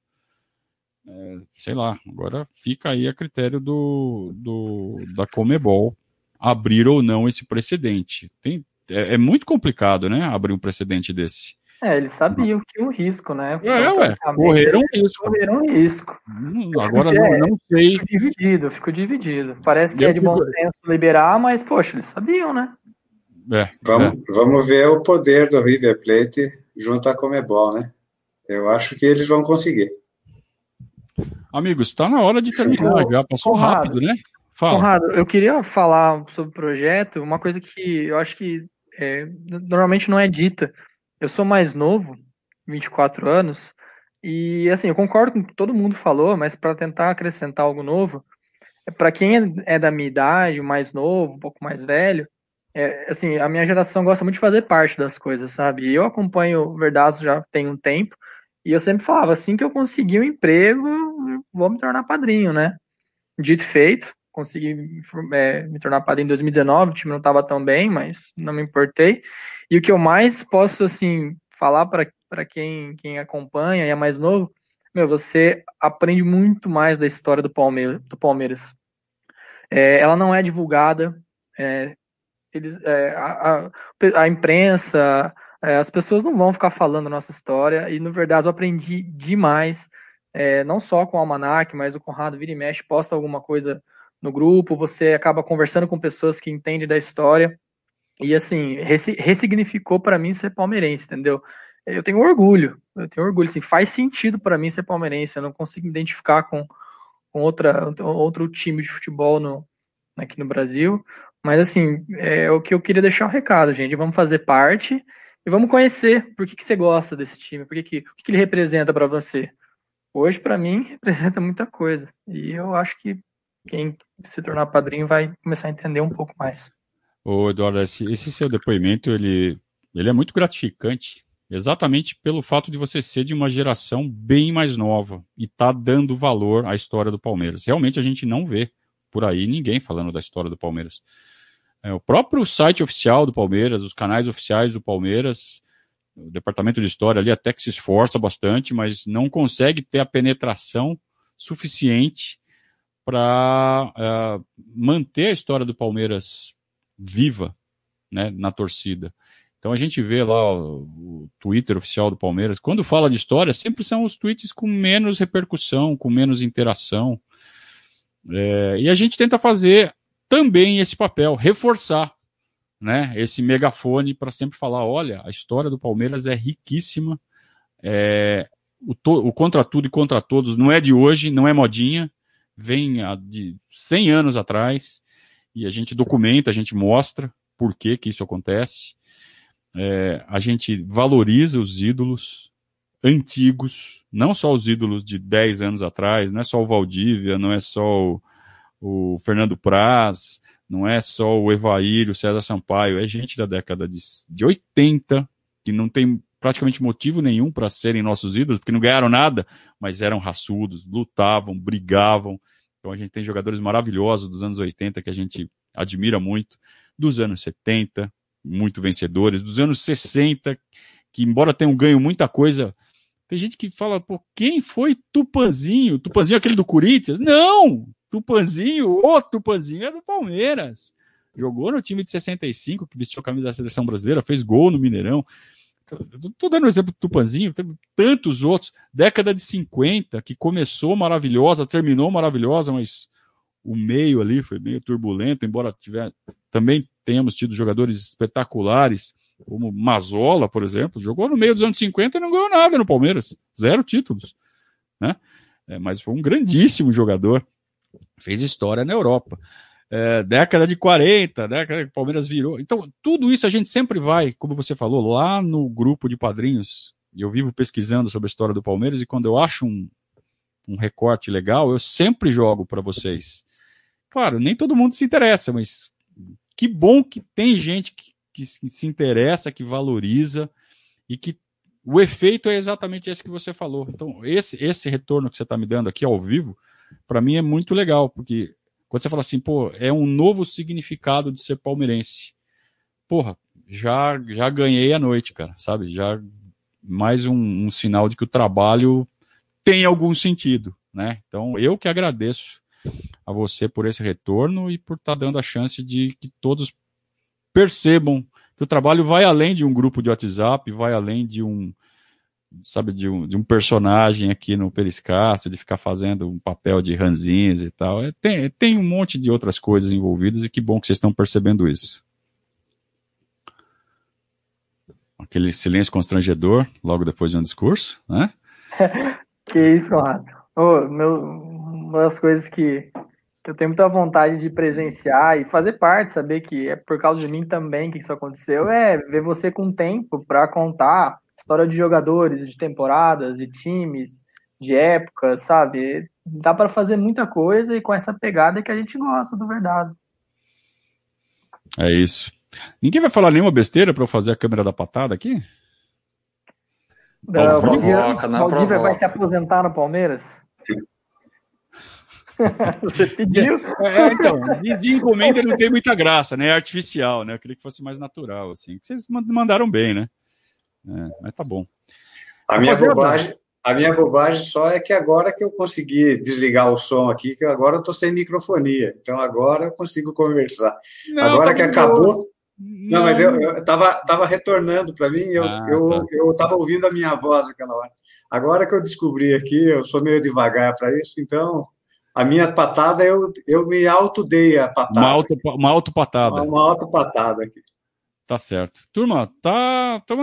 é, sei lá, agora fica aí a critério do, do da Comebol abrir ou não esse precedente. Tem, é, é, muito complicado, né, abrir um precedente desse. É, eles sabiam que tinha um risco, né? É, ué, correram risco. Correram risco. Hum, agora não, é, não sei. Fico dividido, fico dividido. Parece que é de bom senso liberar, mas, poxa, eles sabiam, né? É, vamos, é. vamos ver o poder do River Plate junto à Comebol, né? Eu acho que eles vão conseguir. Amigos, está na hora de terminar já, passou Conrado, rápido, né? Fala. Conrado, eu queria falar sobre o projeto, uma coisa que eu acho que é, normalmente não é dita. Eu sou mais novo, 24 anos, e assim, eu concordo com o que todo mundo falou, mas para tentar acrescentar algo novo, é, para quem é, é da minha idade, mais novo, um pouco mais velho, é, assim, a minha geração gosta muito de fazer parte das coisas, sabe? Eu acompanho o já tem um tempo, e eu sempre falava, assim que eu conseguir um emprego, vou me tornar padrinho, né? Dito feito, consegui é, me tornar padrinho em 2019, o time não estava tão bem, mas não me importei. E o que eu mais posso, assim, falar para quem, quem acompanha e é mais novo, meu, você aprende muito mais da história do, do Palmeiras. É, ela não é divulgada, é, eles, é, a, a, a imprensa, é, as pessoas não vão ficar falando a nossa história, e, na verdade, eu aprendi demais, é, não só com o Almanac, mas o Conrado vira e mexe, posta alguma coisa no grupo, você acaba conversando com pessoas que entendem da história, e, assim, ressignificou para mim ser palmeirense, entendeu? Eu tenho orgulho, eu tenho orgulho, assim, faz sentido para mim ser palmeirense, eu não consigo me identificar com, com outra, outro time de futebol no, aqui no Brasil, mas, assim, é o que eu queria deixar o um recado, gente, vamos fazer parte, e vamos conhecer por que, que você gosta desse time, por que que, o que, que ele representa para você. hoje para mim representa muita coisa. E eu acho que quem se tornar padrinho vai começar a entender um pouco mais. Ô, Eduardo, esse, esse seu depoimento, ele, ele é muito gratificante, exatamente pelo fato de você ser de uma geração bem mais nova e tá dando valor à história do Palmeiras. Realmente a gente não vê por aí ninguém falando da história do Palmeiras. É, o próprio site oficial do Palmeiras, os canais oficiais do Palmeiras, o departamento de história ali até que se esforça bastante, mas não consegue ter a penetração suficiente para uh, é, manter a história do Palmeiras viva né, na torcida. Então a gente vê lá o, Twitter oficial do Palmeiras. Quando fala de história, sempre são os tweets com menos repercussão, com menos interação. É, e a gente tenta fazer também esse papel, reforçar né, esse megafone para sempre falar: olha, a história do Palmeiras é riquíssima. É, o, to, o contra tudo e contra todos não é de hoje, não é modinha, vem de 100 anos atrás e a gente documenta, a gente mostra por que, que isso acontece. É, a gente valoriza os ídolos antigos, não só os ídolos de 10 anos atrás, não é só o Valdívia, não é só o, o Fernando Praz, não é só o Evair, o César Sampaio, é gente da década de, de 80 que não tem praticamente motivo nenhum para serem nossos ídolos, porque não ganharam nada, mas eram raçudos, lutavam, brigavam, então a gente tem jogadores maravilhosos dos anos 80 que a gente admira muito, dos anos 70, muito vencedores, dos anos 60, que embora tenham ganho muita coisa, tem gente que fala, pô, quem foi Tupanzinho? Tupanzinho é aquele do Corinthians? Não! Tupanzinho, o Tupanzinho é do Palmeiras. Jogou no time de 65, que vestiu a camisa da seleção brasileira, fez gol no Mineirão. Estou dando um exemplo do Tupanzinho, tem tantos outros. Década de 50, que começou maravilhosa, terminou maravilhosa, mas o meio ali foi meio turbulento, embora tiver, também tenhamos tido jogadores espetaculares, como Mazola, por exemplo, jogou no meio dos anos 50 e não ganhou nada no Palmeiras, zero títulos, né? É, mas foi um grandíssimo jogador, fez história na Europa é, década de 40, década que o Palmeiras virou. Então, tudo isso a gente sempre vai, como você falou, lá no grupo de padrinhos. Eu vivo pesquisando sobre a história do Palmeiras e quando eu acho um, um recorte legal, eu sempre jogo para vocês. Claro, nem todo mundo se interessa, mas que bom que tem gente que, que se interessa, que valoriza e que o efeito é exatamente esse que você falou. Então, esse, esse retorno que você está me dando aqui ao vivo, para mim é muito legal, porque quando você fala assim, pô, é um novo significado de ser palmeirense. Porra, já, já ganhei a noite, cara, sabe? Já mais um, um sinal de que o trabalho tem algum sentido, né? Então, eu que agradeço a você por esse retorno e por estar tá dando a chance de que todos percebam que o trabalho vai além de um grupo de WhatsApp, vai além de um, sabe, de um, de um personagem aqui no Periscácio, de ficar fazendo um papel de ranzins e tal. É, tem, tem um monte de outras coisas envolvidas e que bom que vocês estão percebendo isso. Aquele silêncio constrangedor logo depois de um discurso, né? que isso, Conrado. Oh, meu, uma das coisas que, que eu tenho muita vontade de presenciar e fazer parte, saber que é por causa de mim também que isso aconteceu, é ver você com tempo para contar história de jogadores, de temporadas, de times, de épocas, sabe? Dá para fazer muita coisa e com essa pegada que a gente gosta do Verdazo. É isso. Ninguém vai falar nenhuma besteira para eu fazer a câmera da patada aqui? Não, Valdívia vai se aposentar no Palmeiras? Você pediu? É, então, de, de, encomenda não tem muita graça, né? É artificial, né? Eu queria que fosse mais natural, assim. Vocês mandaram bem, né? É, mas tá bom. A minha, bobagem, a minha bobagem só é que agora que eu consegui desligar o som aqui, que agora eu tô sem microfonia. Então agora eu consigo conversar. Não, agora tá que acabou. Não, não, mas eu, eu tava, tava retornando para mim, eu, ah, eu, tá. eu tava ouvindo a minha voz aquela hora. Agora que eu descobri aqui, eu sou meio devagar para isso, então a minha patada, eu, eu me auto-dei a patada. Uma auto-patada. Uma auto-patada. Uma auto-patada aqui. Tá certo. Turma, tá, tá,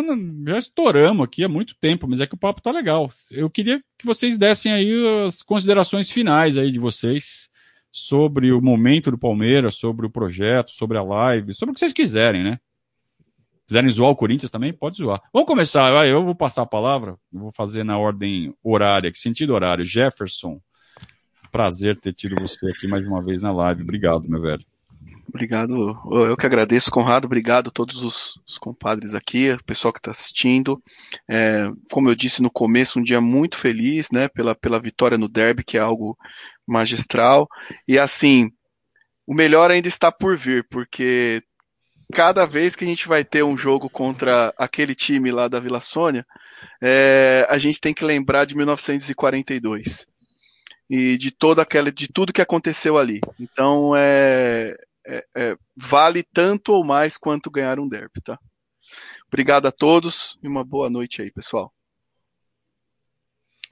já estouramos aqui há muito tempo, mas é que o papo tá legal. Eu queria que vocês dessem aí as considerações finais aí de vocês sobre o momento do Palmeiras, sobre o projeto, sobre a live, sobre o que vocês quiserem, né? quiserem zoar o Corinthians também, pode zoar. Vamos começar, eu vou passar a palavra, vou fazer na ordem horária, que sentido horário. Jefferson, prazer ter tido você aqui mais uma vez na live. Obrigado, meu velho. Obrigado, eu que agradeço, Conrado. Obrigado a todos os, os compadres aqui, o pessoal que está assistindo. É, como eu disse no começo, um dia muito feliz, né, pela, pela vitória no derby, que é algo magistral. E assim, o melhor ainda está por vir, porque cada vez que a gente vai ter um jogo contra aquele time lá da Vila Sônia, é, a gente tem que lembrar de 1942 e de toda aquela, de tudo que aconteceu ali. Então é, é, é, vale tanto ou mais quanto ganhar um derby, tá? Obrigado a todos e uma boa noite aí, pessoal.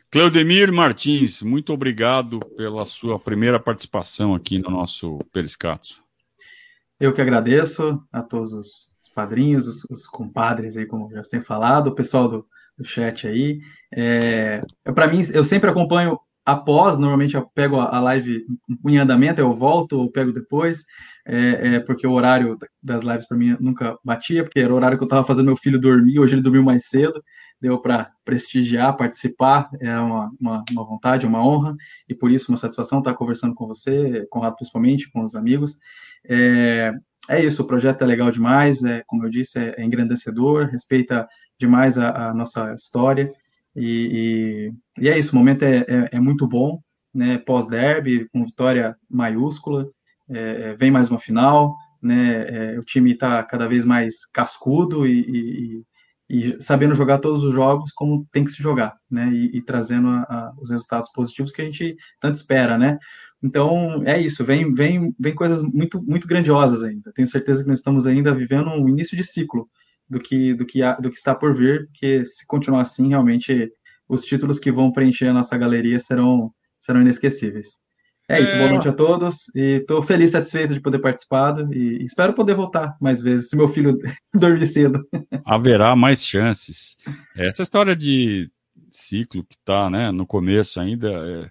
Cleudemir Martins, muito obrigado pela sua primeira participação aqui no nosso Periscato. Eu que agradeço a todos os padrinhos, os, os compadres aí, como já tem falado, o pessoal do, do chat aí. É, é para mim, eu sempre acompanho após, normalmente eu pego a live em andamento, eu volto ou pego depois, é, é, porque o horário das lives para mim nunca batia, porque era o horário que eu estava fazendo meu filho dormir, hoje ele dormiu mais cedo, deu para prestigiar, participar, é uma, uma, uma, vontade, uma honra, e por isso uma satisfação estar conversando com você, com o Rato principalmente, com os amigos. É, é isso, o projeto é legal demais, é, como eu disse, é, é engrandecedor, respeita demais a, a nossa história, e, e, e, é isso, o momento é, é, é muito bom, né, pós-derby, com vitória maiúscula, é, é, vem mais uma final, né, é, o time está cada vez mais cascudo e, e, sabendo jogar todos os jogos como tem que se jogar, né, e, trazendo a, a, os resultados positivos que a gente tanto espera, né. Então é isso, vem, vem, vem coisas muito, muito grandiosas ainda. Tenho certeza que nós estamos ainda vivendo um início de ciclo do que, do que, do que está por vir, porque se continuar assim, realmente os títulos que vão preencher a nossa galeria serão, serão inesquecíveis. É isso, é... boa noite a todos. E estou feliz, satisfeito de poder participar e espero poder voltar mais vezes, se meu filho dormir cedo. Haverá mais chances. Essa história de ciclo que está né, no começo ainda. É...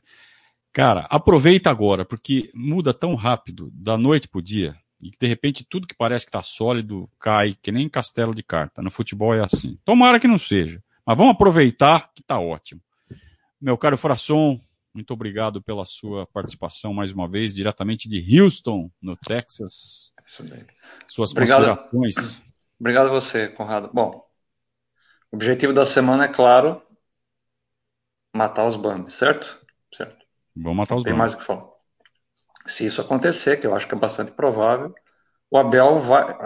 Cara, aproveita agora, porque muda tão rápido, da noite para o dia, e de repente tudo que parece que está sólido cai, que nem castelo de carta. No futebol é assim. Tomara que não seja. Mas vamos aproveitar que está ótimo. Meu caro Frasson, muito obrigado pela sua participação mais uma vez, diretamente de Houston, no Texas. Suas obrigado. considerações. Obrigado a você, Conrado. Bom, o objetivo da semana é, claro, matar os Bambis, certo? Certo. Vamos matar os Tem mais o que falar. Se isso acontecer, que eu acho que é bastante provável, o Abel vai.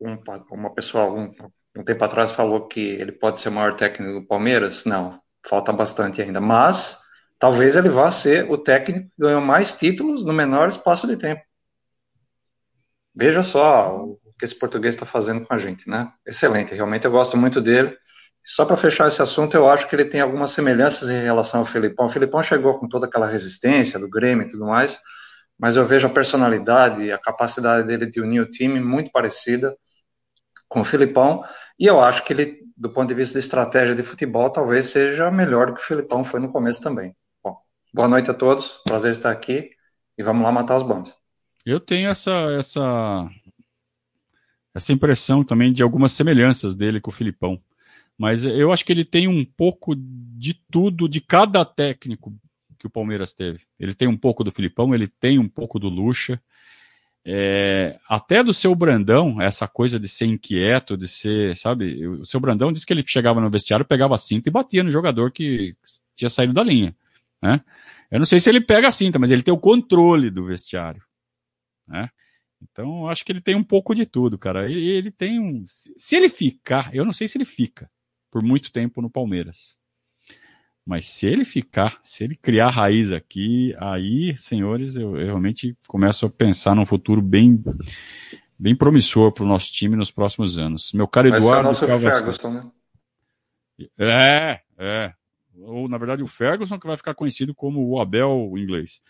Um, uma pessoa, um, um tempo atrás, falou que ele pode ser o maior técnico do Palmeiras. Não, falta bastante ainda. Mas talvez ele vá ser o técnico que ganhou mais títulos no menor espaço de tempo. Veja só o que esse português está fazendo com a gente, né? Excelente, realmente eu gosto muito dele. Só para fechar esse assunto, eu acho que ele tem algumas semelhanças em relação ao Filipão. O Filipão chegou com toda aquela resistência do Grêmio e tudo mais, mas eu vejo a personalidade, a capacidade dele de unir o time muito parecida com o Filipão, e eu acho que ele, do ponto de vista de estratégia de futebol, talvez seja melhor do que o Filipão foi no começo também. Boa noite a todos, prazer estar aqui e vamos lá matar os bombas. Eu tenho essa, essa, essa impressão também de algumas semelhanças dele com o Filipão. Mas eu acho que ele tem um pouco de tudo, de cada técnico que o Palmeiras teve. Ele tem um pouco do Filipão, ele tem um pouco do Lucha. É, até do seu Brandão, essa coisa de ser inquieto, de ser, sabe? O seu Brandão disse que ele chegava no vestiário, pegava a cinta e batia no jogador que tinha saído da linha. Né? Eu não sei se ele pega a cinta, mas ele tem o controle do vestiário. Né? Então, acho que ele tem um pouco de tudo, cara. Ele, ele tem um. Se ele ficar, eu não sei se ele fica por muito tempo no Palmeiras. Mas se ele ficar, se ele criar raiz aqui, aí, senhores, eu, eu realmente começo a pensar num futuro bem, bem promissor para o nosso time nos próximos anos. Meu caro Eduardo. Vai ser o nosso Ferguson, né? É, é ou na verdade o Ferguson, que vai ficar conhecido como o Abel inglês.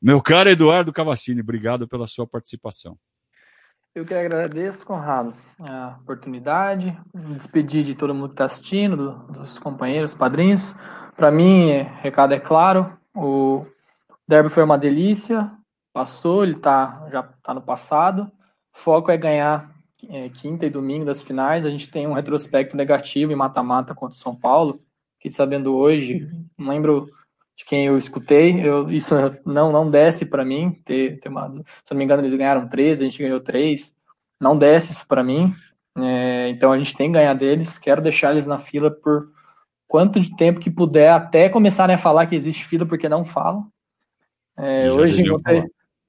Meu caro Eduardo Cavassini, obrigado pela sua participação. Eu que agradeço, Conrado, a oportunidade, me despedir de todo mundo que está assistindo, do, dos companheiros, padrinhos. Para mim, é, recado é claro, o derby foi uma delícia, passou, ele tá, já está no passado. O foco é ganhar é, quinta e domingo das finais, a gente tem um retrospecto negativo em mata-mata contra o São Paulo. Fiquei sabendo hoje, não lembro de quem eu escutei, eu, isso não, não desce para mim. Ter, ter uma, se não me engano, eles ganharam 13, a gente ganhou 3. Não desce isso para mim. É, então a gente tem que ganhar deles. Quero deixar eles na fila por quanto de tempo que puder, até começarem a falar que existe fila, porque não falam. É, hoje encontrei,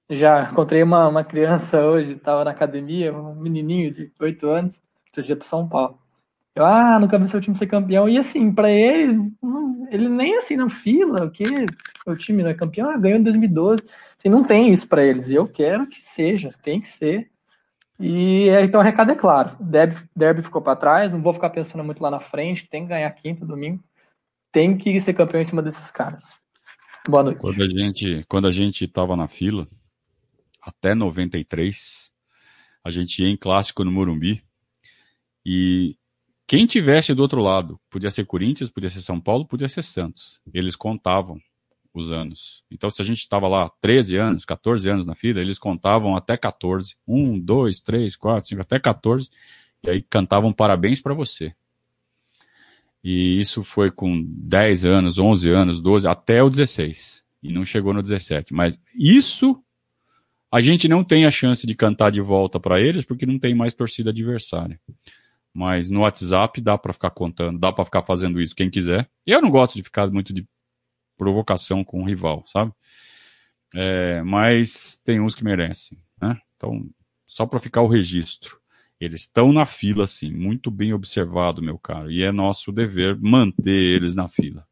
já encontrei uma, uma criança hoje, estava na academia, um menininho de 8 anos, seja para São Paulo. Eu, ah, nunca vi seu time ser campeão. E assim, para ele, ele nem assim na fila, o que o time não é campeão, ah, ganhou em 2012. Assim, não tem isso para eles. E eu quero que seja, tem que ser. E então o recado é claro: derby, derby ficou para trás, não vou ficar pensando muito lá na frente, tem que ganhar quinta, domingo, tem que ser campeão em cima desses caras. Boa noite. Quando a gente, quando a gente estava na fila, até 93, a gente ia em clássico no Morumbi e quem tivesse do outro lado, podia ser Corinthians, podia ser São Paulo, podia ser Santos. Eles contavam os anos. Então, se a gente estava lá 13 anos, 14 anos na fila, eles contavam até 14. 1, 2, 3, 4, 5, até 14. E aí cantavam parabéns para você. E isso foi com 10 anos, 11 anos, 12, até o 16. E não chegou no 17. Mas isso a gente não tem a chance de cantar de volta para eles porque não tem mais torcida adversária. Mas no WhatsApp dá para ficar contando, dá para ficar fazendo isso quem quiser. Eu não gosto de ficar muito de provocação com o rival, sabe? É, mas tem uns que merecem, né? Então, só para ficar o registro. Eles estão na fila, sim, muito bem observado, meu caro, e é nosso dever manter eles na fila.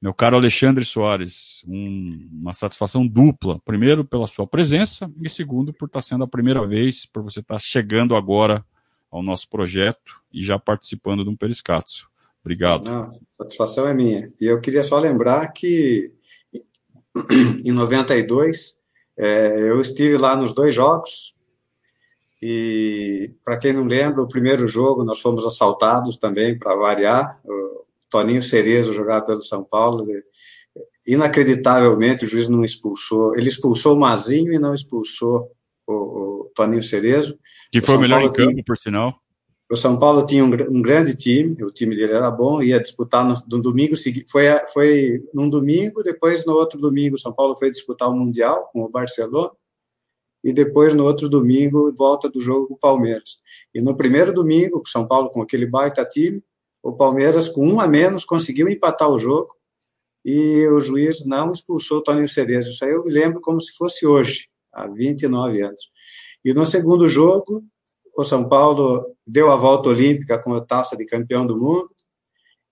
Meu caro Alexandre Soares, um, uma satisfação dupla. Primeiro, pela sua presença, e segundo, por estar sendo a primeira vez, por você estar chegando agora ao nosso projeto e já participando de um Periscatso. Obrigado. Não, satisfação é minha. E eu queria só lembrar que em 92 é, eu estive lá nos dois jogos e para quem não lembra, o primeiro jogo nós fomos assaltados também para variar. O Toninho Cerezo jogava pelo São Paulo. Inacreditavelmente o juiz não expulsou. Ele expulsou o Mazinho e não expulsou o, o Toninho Cerezo. Que foi o melhor Paulo em campo, tinha... por sinal. O São Paulo tinha um, um, grande time, o time dele era bom, ia disputar no, no domingo seguinte. Foi, foi num domingo, depois no outro domingo, o São Paulo foi disputar o Mundial com o Barcelona, e depois no outro domingo, volta do jogo com o Palmeiras. E no primeiro domingo, o São Paulo com aquele baita time, o Palmeiras com um a menos conseguiu empatar o jogo e o juiz não expulsou o Toninho Cerezo. Isso aí eu me lembro como se fosse hoje, há 29 anos. E no segundo jogo, o São Paulo deu a volta olímpica com a taça de campeão do mundo.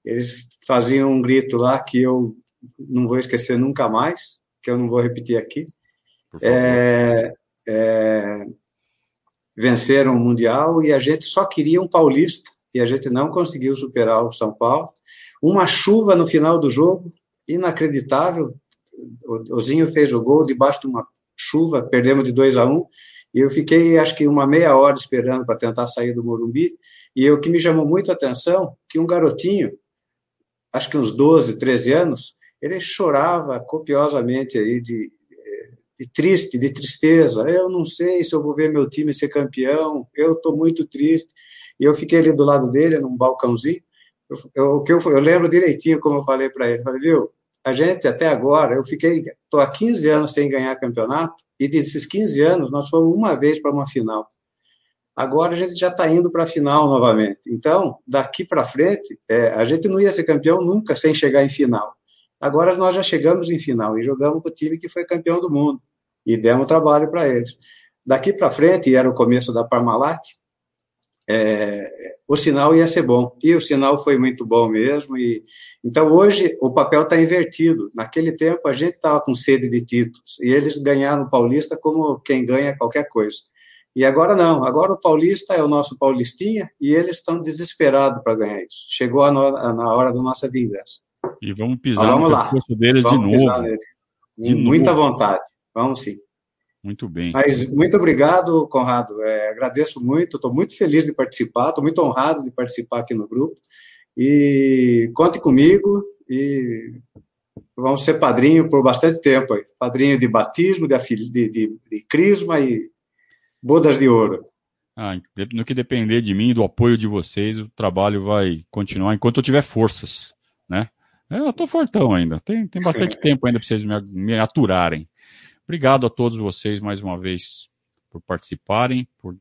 Eles faziam um grito lá que eu não vou esquecer nunca mais, que eu não vou repetir aqui. É, é, venceram o Mundial e a gente só queria um paulista e a gente não conseguiu superar o São Paulo. Uma chuva no final do jogo, inacreditável. O Ozinho fez o gol debaixo de uma chuva, perdemos de 2 a 1 um, e eu fiquei, acho que, uma meia hora esperando para tentar sair do Morumbi. E o que me chamou muito a atenção, que um garotinho, acho que uns 12, 13 anos, ele chorava copiosamente aí de, de triste, de tristeza. Eu não sei se eu vou ver meu time ser campeão, eu estou muito triste. E eu fiquei ali do lado dele, num balcãozinho. Eu, eu, eu, lembro direitinho como eu falei para ele. Falei, viu, a gente até agora, eu fiquei, estou há 15 anos sem ganhar campeonato, e desses 15 anos nós fomos uma vez para uma final. Agora a gente já está indo para a final novamente. Então, daqui para frente, é, a gente não ia ser campeão nunca sem chegar em final. Agora nós já chegamos em final e jogamos com o time que foi campeão do mundo e demos trabalho para eles. Daqui para frente, e era o começo da Parmalat, é, o sinal ia ser bom. E o sinal foi muito bom mesmo. E Então, hoje, o papel está invertido. Naquele tempo, a gente estava com sede de títulos. E eles ganharam o Paulista como quem ganha qualquer coisa. E agora não. Agora o Paulista é o nosso Paulistinha e eles estão desesperados para ganhar isso. Chegou a, no, a na hora da nossa vingança. E vamos pisar então, vamos no lá. deles vamos de novo. De muita novo. vontade. Vamos sim. Muito bem. Mas muito obrigado, Conrado. É, agradeço muito, estou muito feliz de participar, estou muito honrado de participar aqui no grupo. E conte comigo e vamos ser padrinho por bastante tempo. Aí. Padrinho de batismo, de, de, de, de crisma e bodas de ouro. Ah, no que depender de mim, do apoio de vocês, o trabalho vai continuar enquanto eu tiver forças, né? Eu tô fortão ainda. Tem, tem bastante tempo ainda para vocês me, me aturarem. Obrigado a todos vocês mais uma vez por participarem, por,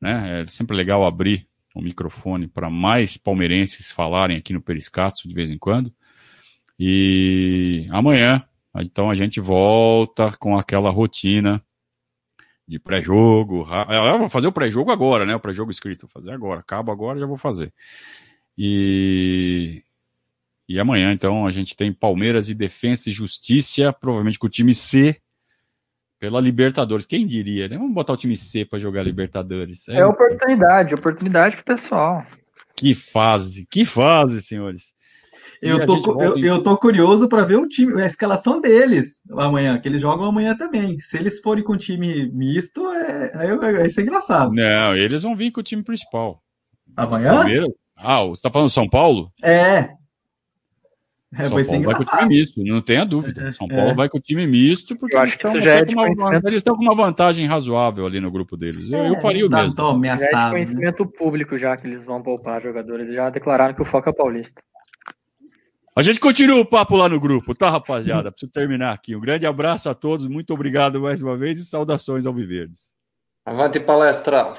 né? É sempre legal abrir o microfone para mais palmeirenses falarem aqui no Periscato de vez em quando. E amanhã, então a gente volta com aquela rotina de pré-jogo. Eu vou fazer o pré-jogo agora, né? O pré-jogo escrito, vou fazer agora. Acaba agora, já vou fazer. E e amanhã, então, a gente tem Palmeiras e Defensa e Justiça, provavelmente com o time C pela Libertadores. Quem diria, né? Vamos botar o time C para jogar Libertadores. É, é oportunidade, oportunidade pro pessoal. Que fase, que fase, senhores. Eu tô, eu, em... eu tô curioso para ver o time, a escalação deles amanhã, que eles jogam amanhã também. Se eles forem com o time misto, é, aí vai ser engraçado. Não, eles vão vir com o time principal. Amanhã? Palmeiras? Ah, você tá falando São Paulo? É. É, São Paulo vai com o time misto, não tenha dúvida. É, São Paulo é. vai com o time misto, porque eles estão, é uma, eles estão com uma vantagem razoável ali no grupo deles. Eu, eu é, faria o mesmo. Tô ameaçado, já é de conhecimento né? público já que eles vão poupar jogadores. Já declararam que o foco é paulista. A gente continua o papo lá no grupo, tá, rapaziada? Preciso terminar aqui. Um grande abraço a todos, muito obrigado mais uma vez e saudações ao Viverdes. Avante palestra!